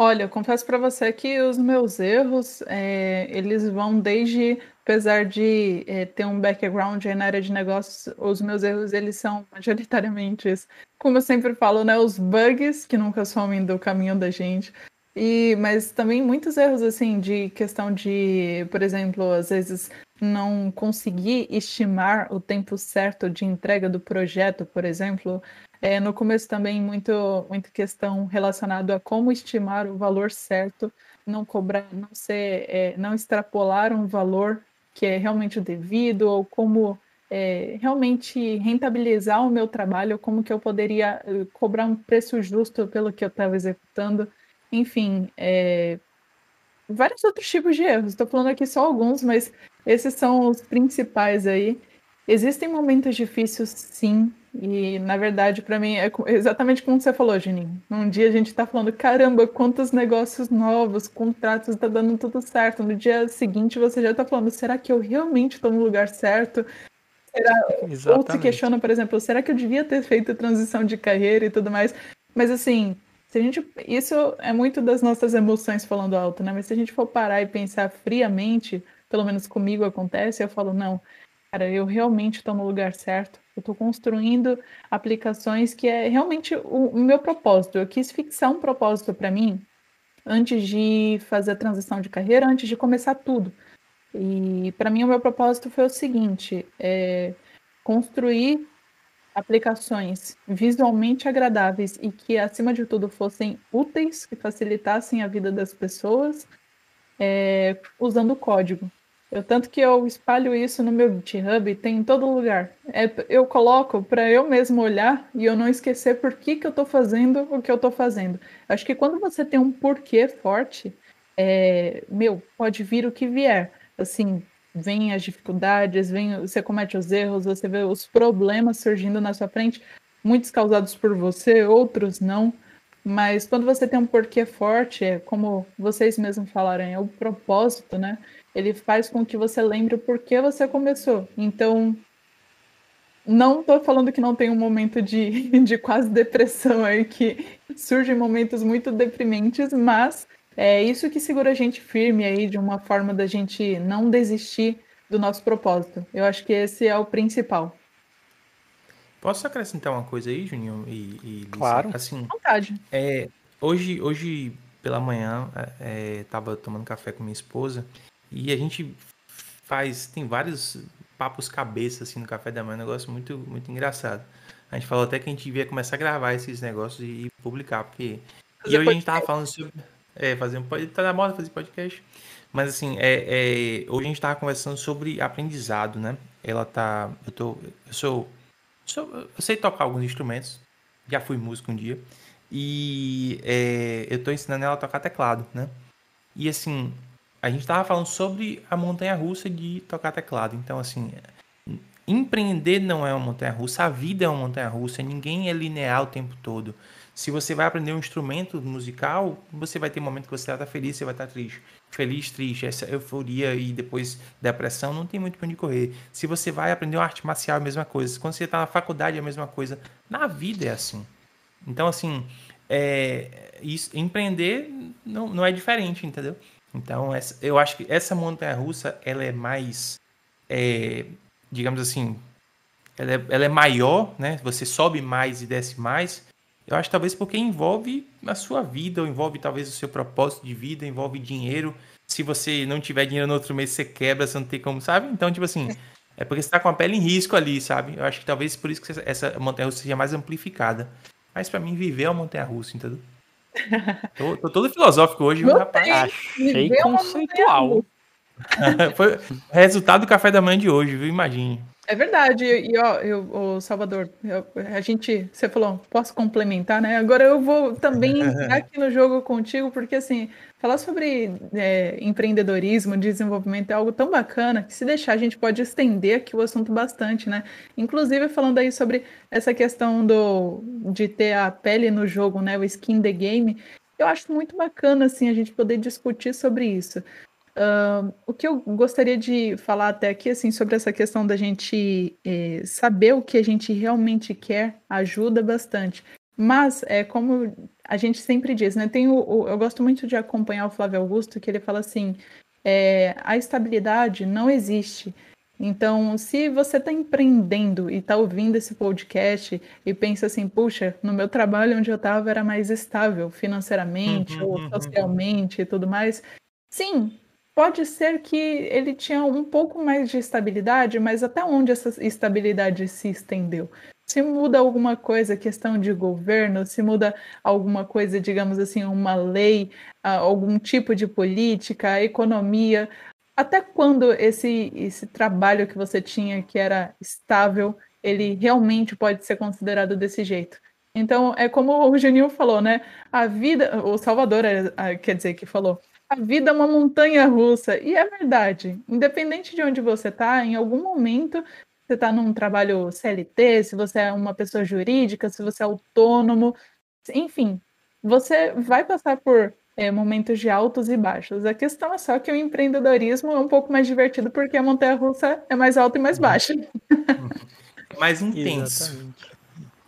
Olha, eu confesso para você que os meus erros, é, eles vão desde apesar de é, ter um background na área de negócios, os meus erros eles são majoritariamente, como eu sempre falo, né, os bugs que nunca somem do caminho da gente. E, mas também muitos erros assim de questão de, por exemplo, às vezes não conseguir estimar o tempo certo de entrega do projeto, por exemplo. É, no começo também muito, muita questão relacionada a como estimar o valor certo, não cobrar, não ser, é, não extrapolar um valor que é realmente o devido, ou como é, realmente rentabilizar o meu trabalho, como que eu poderia eh, cobrar um preço justo pelo que eu estava executando. Enfim, é, vários outros tipos de erros. Estou falando aqui só alguns, mas esses são os principais aí. Existem momentos difíceis, sim, e na verdade, para mim, é exatamente como você falou, Juninho. Um dia a gente está falando, caramba, quantos negócios novos, contratos, está dando tudo certo. No dia seguinte você já está falando, será que eu realmente estou no lugar certo? Será... Ou se questiona, por exemplo, será que eu devia ter feito transição de carreira e tudo mais? Mas assim, se a gente. Isso é muito das nossas emoções falando alto, né? Mas se a gente for parar e pensar friamente, pelo menos comigo acontece, eu falo, não, cara, eu realmente estou no lugar certo. Eu estou construindo aplicações que é realmente o, o meu propósito. Eu quis fixar um propósito para mim antes de fazer a transição de carreira, antes de começar tudo. E para mim o meu propósito foi o seguinte: é construir aplicações visualmente agradáveis e que, acima de tudo, fossem úteis, que facilitassem a vida das pessoas, é, usando código. Eu, tanto que eu espalho isso no meu GitHub, tem em todo lugar. É, eu coloco para eu mesmo olhar e eu não esquecer por que, que eu estou fazendo o que eu estou fazendo. Acho que quando você tem um porquê forte, é, meu, pode vir o que vier. Assim, vem as dificuldades, vem, você comete os erros, você vê os problemas surgindo na sua frente, muitos causados por você, outros não. Mas quando você tem um porquê forte, é como vocês mesmos falaram, é o propósito, né? Ele faz com que você lembre o porquê você começou. Então, não estou falando que não tem um momento de, de quase depressão aí, que surgem momentos muito deprimentes, mas é isso que segura a gente firme aí de uma forma da gente não desistir do nosso propósito. Eu acho que esse é o principal. Posso acrescentar uma coisa aí, Juninho e, e? Claro. Assim, vontade. É, hoje, hoje pela manhã, é, tava tomando café com minha esposa e a gente faz, tem vários papos cabeça assim no café da manhã, um negócio muito, muito engraçado. A gente falou até que a gente devia começar a gravar esses negócios e publicar, porque. e hoje a gente tava falando sobre. É, fazer um podcast. Tá na moda fazer podcast. Mas assim, é, é, hoje a gente tava conversando sobre aprendizado, né? Ela tá. Eu tô. Eu sou, sou. Eu sei tocar alguns instrumentos. Já fui músico um dia. E é, eu tô ensinando ela a tocar teclado, né? E assim, a gente tava falando sobre a montanha russa de tocar teclado. Então, assim, empreender não é uma montanha russa, a vida é uma montanha russa, ninguém é linear o tempo todo. Se você vai aprender um instrumento musical, você vai ter um momento que você está feliz, você vai estar triste. Feliz, triste, essa euforia e depois depressão, não tem muito para onde correr. Se você vai aprender uma arte marcial, é a mesma coisa. Quando você está na faculdade, é a mesma coisa. Na vida é assim. Então, assim, é, isso, empreender não, não é diferente, entendeu? Então, essa, eu acho que essa montanha russa, ela é mais, é, digamos assim, ela é, ela é maior, né? Você sobe mais e desce mais, eu acho talvez porque envolve a sua vida, ou envolve talvez o seu propósito de vida, envolve dinheiro. Se você não tiver dinheiro no outro mês, você quebra, você não tem como, sabe? Então, tipo assim, é porque você tá com a pele em risco ali, sabe? Eu acho que talvez por isso que essa montanha-russa seja mais amplificada. Mas para mim, viver é uma montanha-russa, entendeu? Tô, tô, todo filosófico hoje, Não rapaz. Achei conceitual. Foi resultado do café da manhã de hoje, viu? Imagine. É verdade, e ó, eu, o Salvador, eu, a gente, você falou, posso complementar, né? Agora eu vou também entrar aqui no jogo contigo, porque assim, falar sobre é, empreendedorismo, desenvolvimento é algo tão bacana que se deixar a gente pode estender aqui o assunto bastante, né? Inclusive falando aí sobre essa questão do de ter a pele no jogo, né? O skin the game. Eu acho muito bacana assim a gente poder discutir sobre isso. Uh, o que eu gostaria de falar até aqui, assim, sobre essa questão da gente eh, saber o que a gente realmente quer, ajuda bastante. Mas, é como a gente sempre diz, né? Tem o, o eu gosto muito de acompanhar o Flávio Augusto, que ele fala assim: é, a estabilidade não existe. Então, se você está empreendendo e está ouvindo esse podcast e pensa assim, puxa, no meu trabalho onde eu estava era mais estável financeiramente uhum, ou uhum. socialmente uhum. e tudo mais, sim, pode ser que ele tinha um pouco mais de estabilidade, mas até onde essa estabilidade se estendeu? Se muda alguma coisa, questão de governo, se muda alguma coisa, digamos assim, uma lei, algum tipo de política, economia, até quando esse, esse trabalho que você tinha, que era estável, ele realmente pode ser considerado desse jeito? Então, é como o Juninho falou, né? A vida, o Salvador, é, quer dizer, que falou, a vida é uma montanha russa. E é verdade. Independente de onde você está, em algum momento você está num trabalho CLT, se você é uma pessoa jurídica, se você é autônomo, enfim, você vai passar por é, momentos de altos e baixos. A questão é só que o empreendedorismo é um pouco mais divertido porque a montanha russa é mais alta e mais baixa. mais intenso. Exatamente.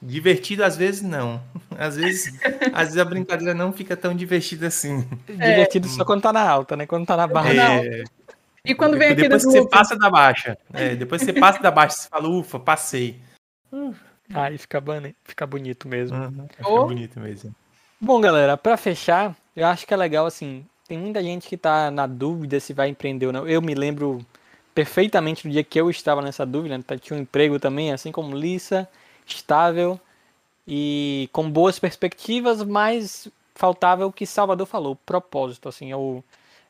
Divertido às vezes não. Às vezes, às vezes a brincadeira não fica tão divertida assim. É. Divertido só quando tá na alta, né? Quando tá na baixa. É. E quando vem aqui Depois que você passa da baixa. É, depois que você passa da baixa, você fala, ufa, passei. Aí fica, boni fica bonito mesmo. Uhum, fica oh. bonito mesmo. Bom, galera, para fechar, eu acho que é legal assim. Tem muita gente que tá na dúvida se vai empreender ou não. Eu me lembro perfeitamente do dia que eu estava nessa dúvida. Né? Tinha um emprego também, assim como Lissa estável e com boas perspectivas, mas faltava o que Salvador falou, propósito. Assim, eu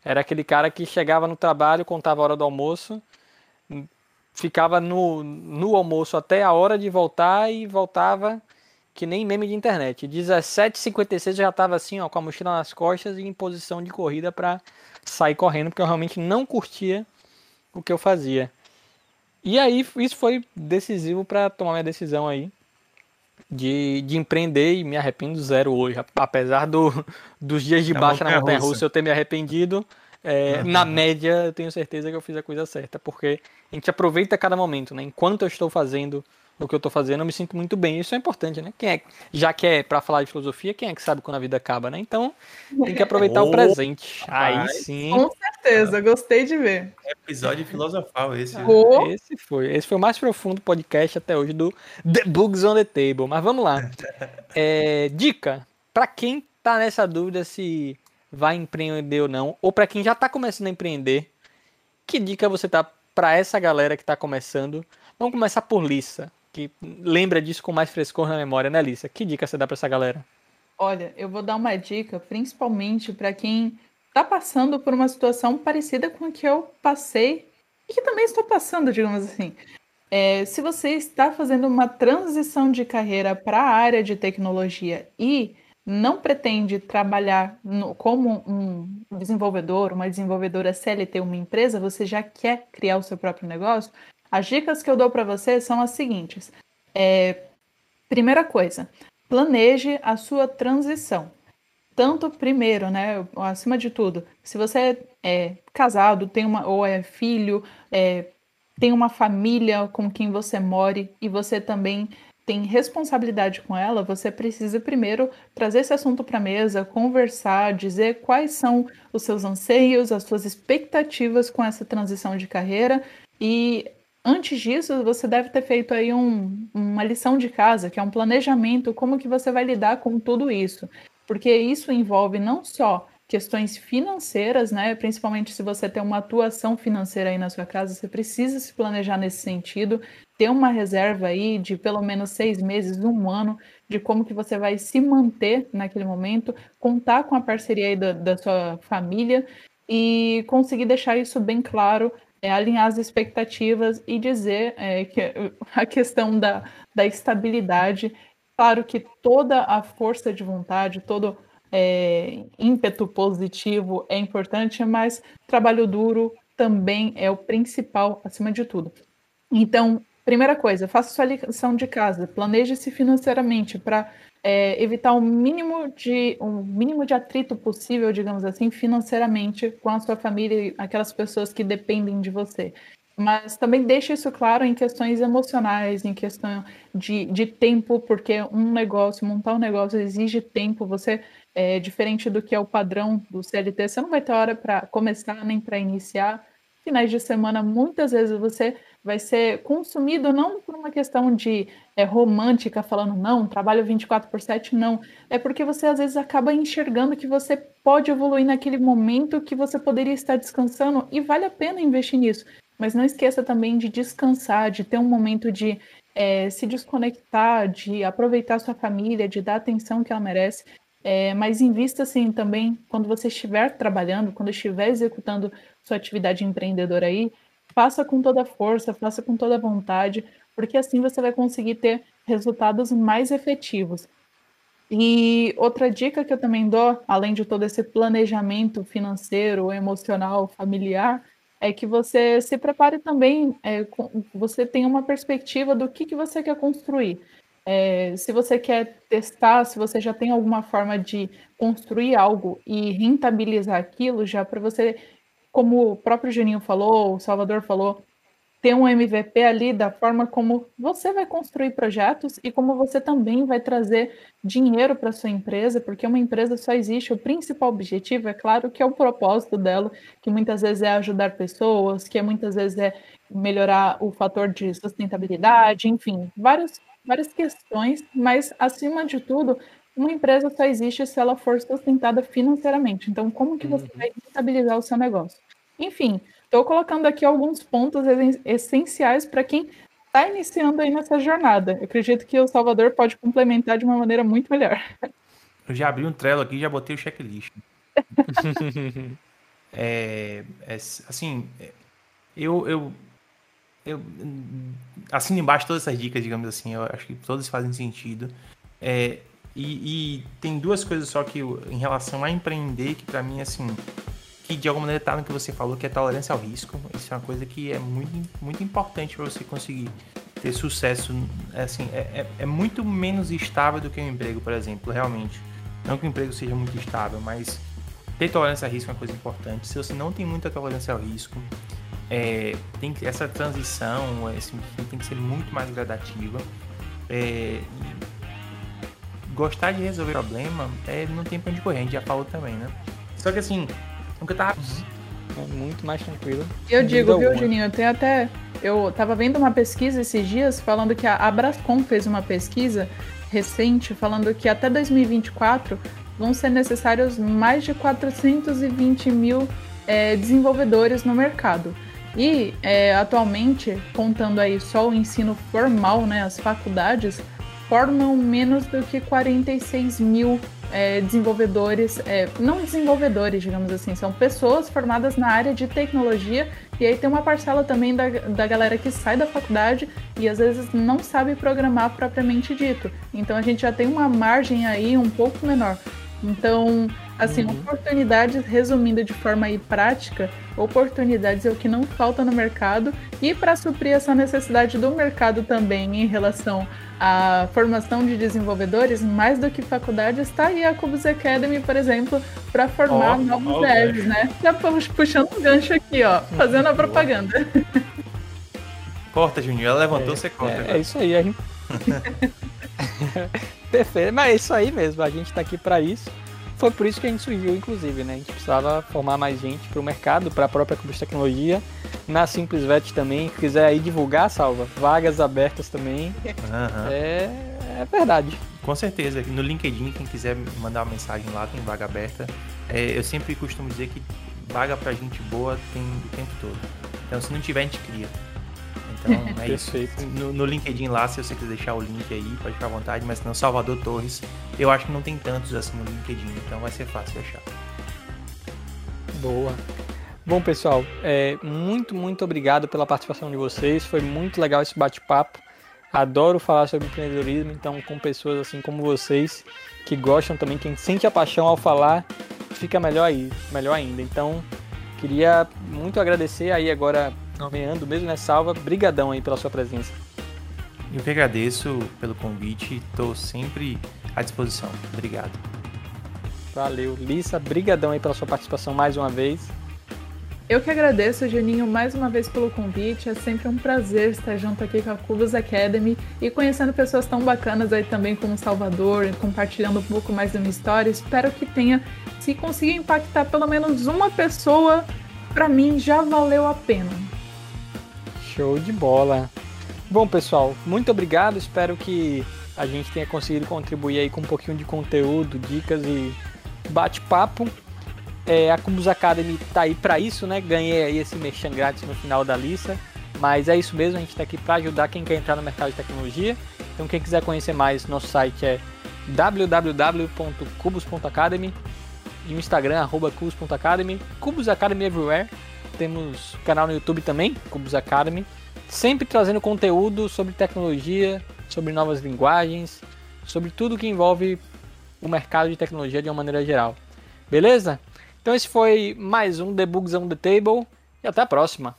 era aquele cara que chegava no trabalho, contava a hora do almoço, ficava no, no almoço até a hora de voltar e voltava que nem meme de internet. 17h56 já estava assim, ó, com a mochila nas costas e em posição de corrida para sair correndo, porque eu realmente não curtia o que eu fazia. E aí isso foi decisivo para tomar minha decisão aí de, de empreender e me arrependo zero hoje. Apesar do, dos dias de é baixa na montanha russa eu ter me arrependido, é, uhum. na média eu tenho certeza que eu fiz a coisa certa, porque a gente aproveita cada momento, né? Enquanto eu estou fazendo o que eu estou fazendo, eu me sinto muito bem. Isso é importante, né? Quem é, já que é para falar de filosofia, quem é que sabe quando a vida acaba, né? Então, tem que aproveitar oh, o presente. Aí sim. Com certeza, gostei de ver. episódio filosofal esse. Oh. Esse foi. Esse foi o mais profundo podcast até hoje do The Books on the Table. Mas vamos lá. É, dica para quem tá nessa dúvida se vai empreender ou não, ou para quem já tá começando a empreender, que dica você tá para essa galera que tá começando? Vamos começar por Lissa que lembra disso com mais frescor na memória, né, Lisa? Que dica você dá para essa galera? Olha, eu vou dar uma dica, principalmente para quem está passando por uma situação parecida com a que eu passei e que também estou passando, digamos assim. É, se você está fazendo uma transição de carreira para a área de tecnologia e não pretende trabalhar no, como um desenvolvedor, uma desenvolvedora CLT, uma empresa, você já quer criar o seu próprio negócio, as dicas que eu dou para você são as seguintes. É, primeira coisa, planeje a sua transição. Tanto primeiro, né, acima de tudo, se você é casado, tem uma ou é filho, é, tem uma família com quem você more e você também tem responsabilidade com ela, você precisa primeiro trazer esse assunto para a mesa, conversar, dizer quais são os seus anseios, as suas expectativas com essa transição de carreira e Antes disso, você deve ter feito aí um, uma lição de casa, que é um planejamento, como que você vai lidar com tudo isso. Porque isso envolve não só questões financeiras, né? Principalmente se você tem uma atuação financeira aí na sua casa, você precisa se planejar nesse sentido, ter uma reserva aí de pelo menos seis meses, um ano, de como que você vai se manter naquele momento, contar com a parceria aí da, da sua família e conseguir deixar isso bem claro é alinhar as expectativas e dizer é, que a questão da, da estabilidade, claro que toda a força de vontade, todo é, ímpeto positivo é importante, mas trabalho duro também é o principal acima de tudo. Então, primeira coisa, faça sua lição de casa, planeje-se financeiramente para é, evitar o mínimo de o mínimo de atrito possível, digamos assim, financeiramente com a sua família e aquelas pessoas que dependem de você. Mas também deixe isso claro em questões emocionais, em questão de, de tempo, porque um negócio, montar um negócio exige tempo. Você, é, diferente do que é o padrão do CLT, você não vai ter hora para começar nem para iniciar. Finais de semana, muitas vezes você vai ser consumido não por uma questão de é, romântica, falando não, trabalho 24 por 7, não. É porque você às vezes acaba enxergando que você pode evoluir naquele momento que você poderia estar descansando e vale a pena investir nisso. Mas não esqueça também de descansar, de ter um momento de é, se desconectar, de aproveitar sua família, de dar a atenção que ela merece. É, mas invista assim também quando você estiver trabalhando, quando estiver executando sua atividade empreendedora aí, faça com toda força, faça com toda vontade, porque assim você vai conseguir ter resultados mais efetivos. E outra dica que eu também dou, além de todo esse planejamento financeiro, emocional, familiar, é que você se prepare também, é, você tenha uma perspectiva do que, que você quer construir. É, se você quer testar, se você já tem alguma forma de construir algo e rentabilizar aquilo, já para você, como o próprio Juninho falou, o Salvador falou, ter um MVP ali da forma como você vai construir projetos e como você também vai trazer dinheiro para sua empresa, porque uma empresa só existe, o principal objetivo, é claro, que é o propósito dela, que muitas vezes é ajudar pessoas, que muitas vezes é melhorar o fator de sustentabilidade, enfim, várias, várias questões, mas acima de tudo, uma empresa só existe se ela for sustentada financeiramente. Então, como que você uhum. vai estabilizar o seu negócio? Enfim, Estou colocando aqui alguns pontos essenciais para quem está iniciando aí nessa jornada. Eu acredito que o Salvador pode complementar de uma maneira muito melhor. Eu já abri um Trello aqui e já botei o checklist. é, é, assim, eu, eu, eu assino embaixo todas essas dicas, digamos assim. Eu acho que todas fazem sentido. É, e, e, tem duas coisas só que em relação a empreender que para mim assim que de alguma maneira tá no que você falou, que é tolerância ao risco. Isso é uma coisa que é muito, muito importante para você conseguir ter sucesso. Assim, é, é, é, muito menos estável do que um emprego, por exemplo, realmente. Não que o emprego seja muito estável, mas ter tolerância ao risco é uma coisa importante. Se você não tem muita tolerância ao risco, é, tem essa transição assim, tem que ser muito mais gradativa. É, gostar de resolver problema é, não tem pra onde correr, a gente já falou também, né? Só que assim, Nunca tava. É muito mais tranquilo. Eu digo, viu, Juninho? Tem até. Eu tava vendo uma pesquisa esses dias falando que a Abrascom fez uma pesquisa recente falando que até 2024 vão ser necessários mais de 420 mil é, desenvolvedores no mercado. E é, atualmente, contando aí só o ensino formal, né, as faculdades, formam menos do que 46 mil é, desenvolvedores, é, não desenvolvedores, digamos assim, são pessoas formadas na área de tecnologia, e aí tem uma parcela também da, da galera que sai da faculdade e às vezes não sabe programar propriamente dito. Então a gente já tem uma margem aí um pouco menor. Então, assim, uhum. oportunidades, resumindo de forma aí prática, oportunidades é o que não falta no mercado e para suprir essa necessidade do mercado também em relação à formação de desenvolvedores, mais do que faculdade, está aí a Cubus Academy, por exemplo, para formar oh, novos oh, devs, né? Já puxando um gancho aqui, ó, fazendo a propaganda. Corta, Juninho, ela levantou, é, você corta. É, é, isso aí, a gente... Perfeito, mas é isso aí mesmo, a gente está aqui para isso. Foi por isso que a gente surgiu, inclusive, né? A gente precisava formar mais gente para o mercado, para a própria Cubus Tecnologia. Na Simples Vet também, se quiser aí divulgar, salva. Vagas abertas também. Uhum. É, é verdade. Com certeza. No LinkedIn, quem quiser mandar uma mensagem lá, tem vaga aberta. É, eu sempre costumo dizer que vaga para gente boa tem o tempo todo. Então, se não tiver, a gente cria. Então é isso. No, no, LinkedIn lá, se você quiser deixar o link aí, pode ficar à vontade, mas não Salvador Torres. Eu acho que não tem tantos assim no LinkedIn, então vai ser fácil achar. Boa. Bom, pessoal, é, muito, muito obrigado pela participação de vocês. Foi muito legal esse bate-papo. Adoro falar sobre empreendedorismo, então com pessoas assim como vocês que gostam também, quem sente a paixão ao falar, fica melhor aí, melhor ainda. Então, queria muito agradecer aí agora nomeando mesmo, né? Salva, brigadão aí pela sua presença. Eu que agradeço pelo convite, estou sempre à disposição. Obrigado. Valeu. Lissa, brigadão aí pela sua participação mais uma vez. Eu que agradeço, Juninho, mais uma vez pelo convite. É sempre um prazer estar junto aqui com a Cubas Academy e conhecendo pessoas tão bacanas aí também como Salvador, compartilhando um pouco mais da minha história. Espero que tenha, se conseguir impactar pelo menos uma pessoa, para mim já valeu a pena. Show de bola. Bom, pessoal, muito obrigado. Espero que a gente tenha conseguido contribuir aí com um pouquinho de conteúdo, dicas e bate-papo. É, a Cumbus Academy tá aí para isso, né? Ganhei aí esse merchan grátis no final da lista. Mas é isso mesmo, a gente está aqui para ajudar quem quer entrar no mercado de tecnologia. Então, quem quiser conhecer mais, nosso site é www.cubos.academy e o Instagram, arroba cubos.academy, Cubos Academy Everywhere. Temos canal no YouTube também, Cubos Academy, sempre trazendo conteúdo sobre tecnologia, sobre novas linguagens, sobre tudo que envolve o mercado de tecnologia de uma maneira geral. Beleza? Então esse foi mais um Debugs on the Table e até a próxima.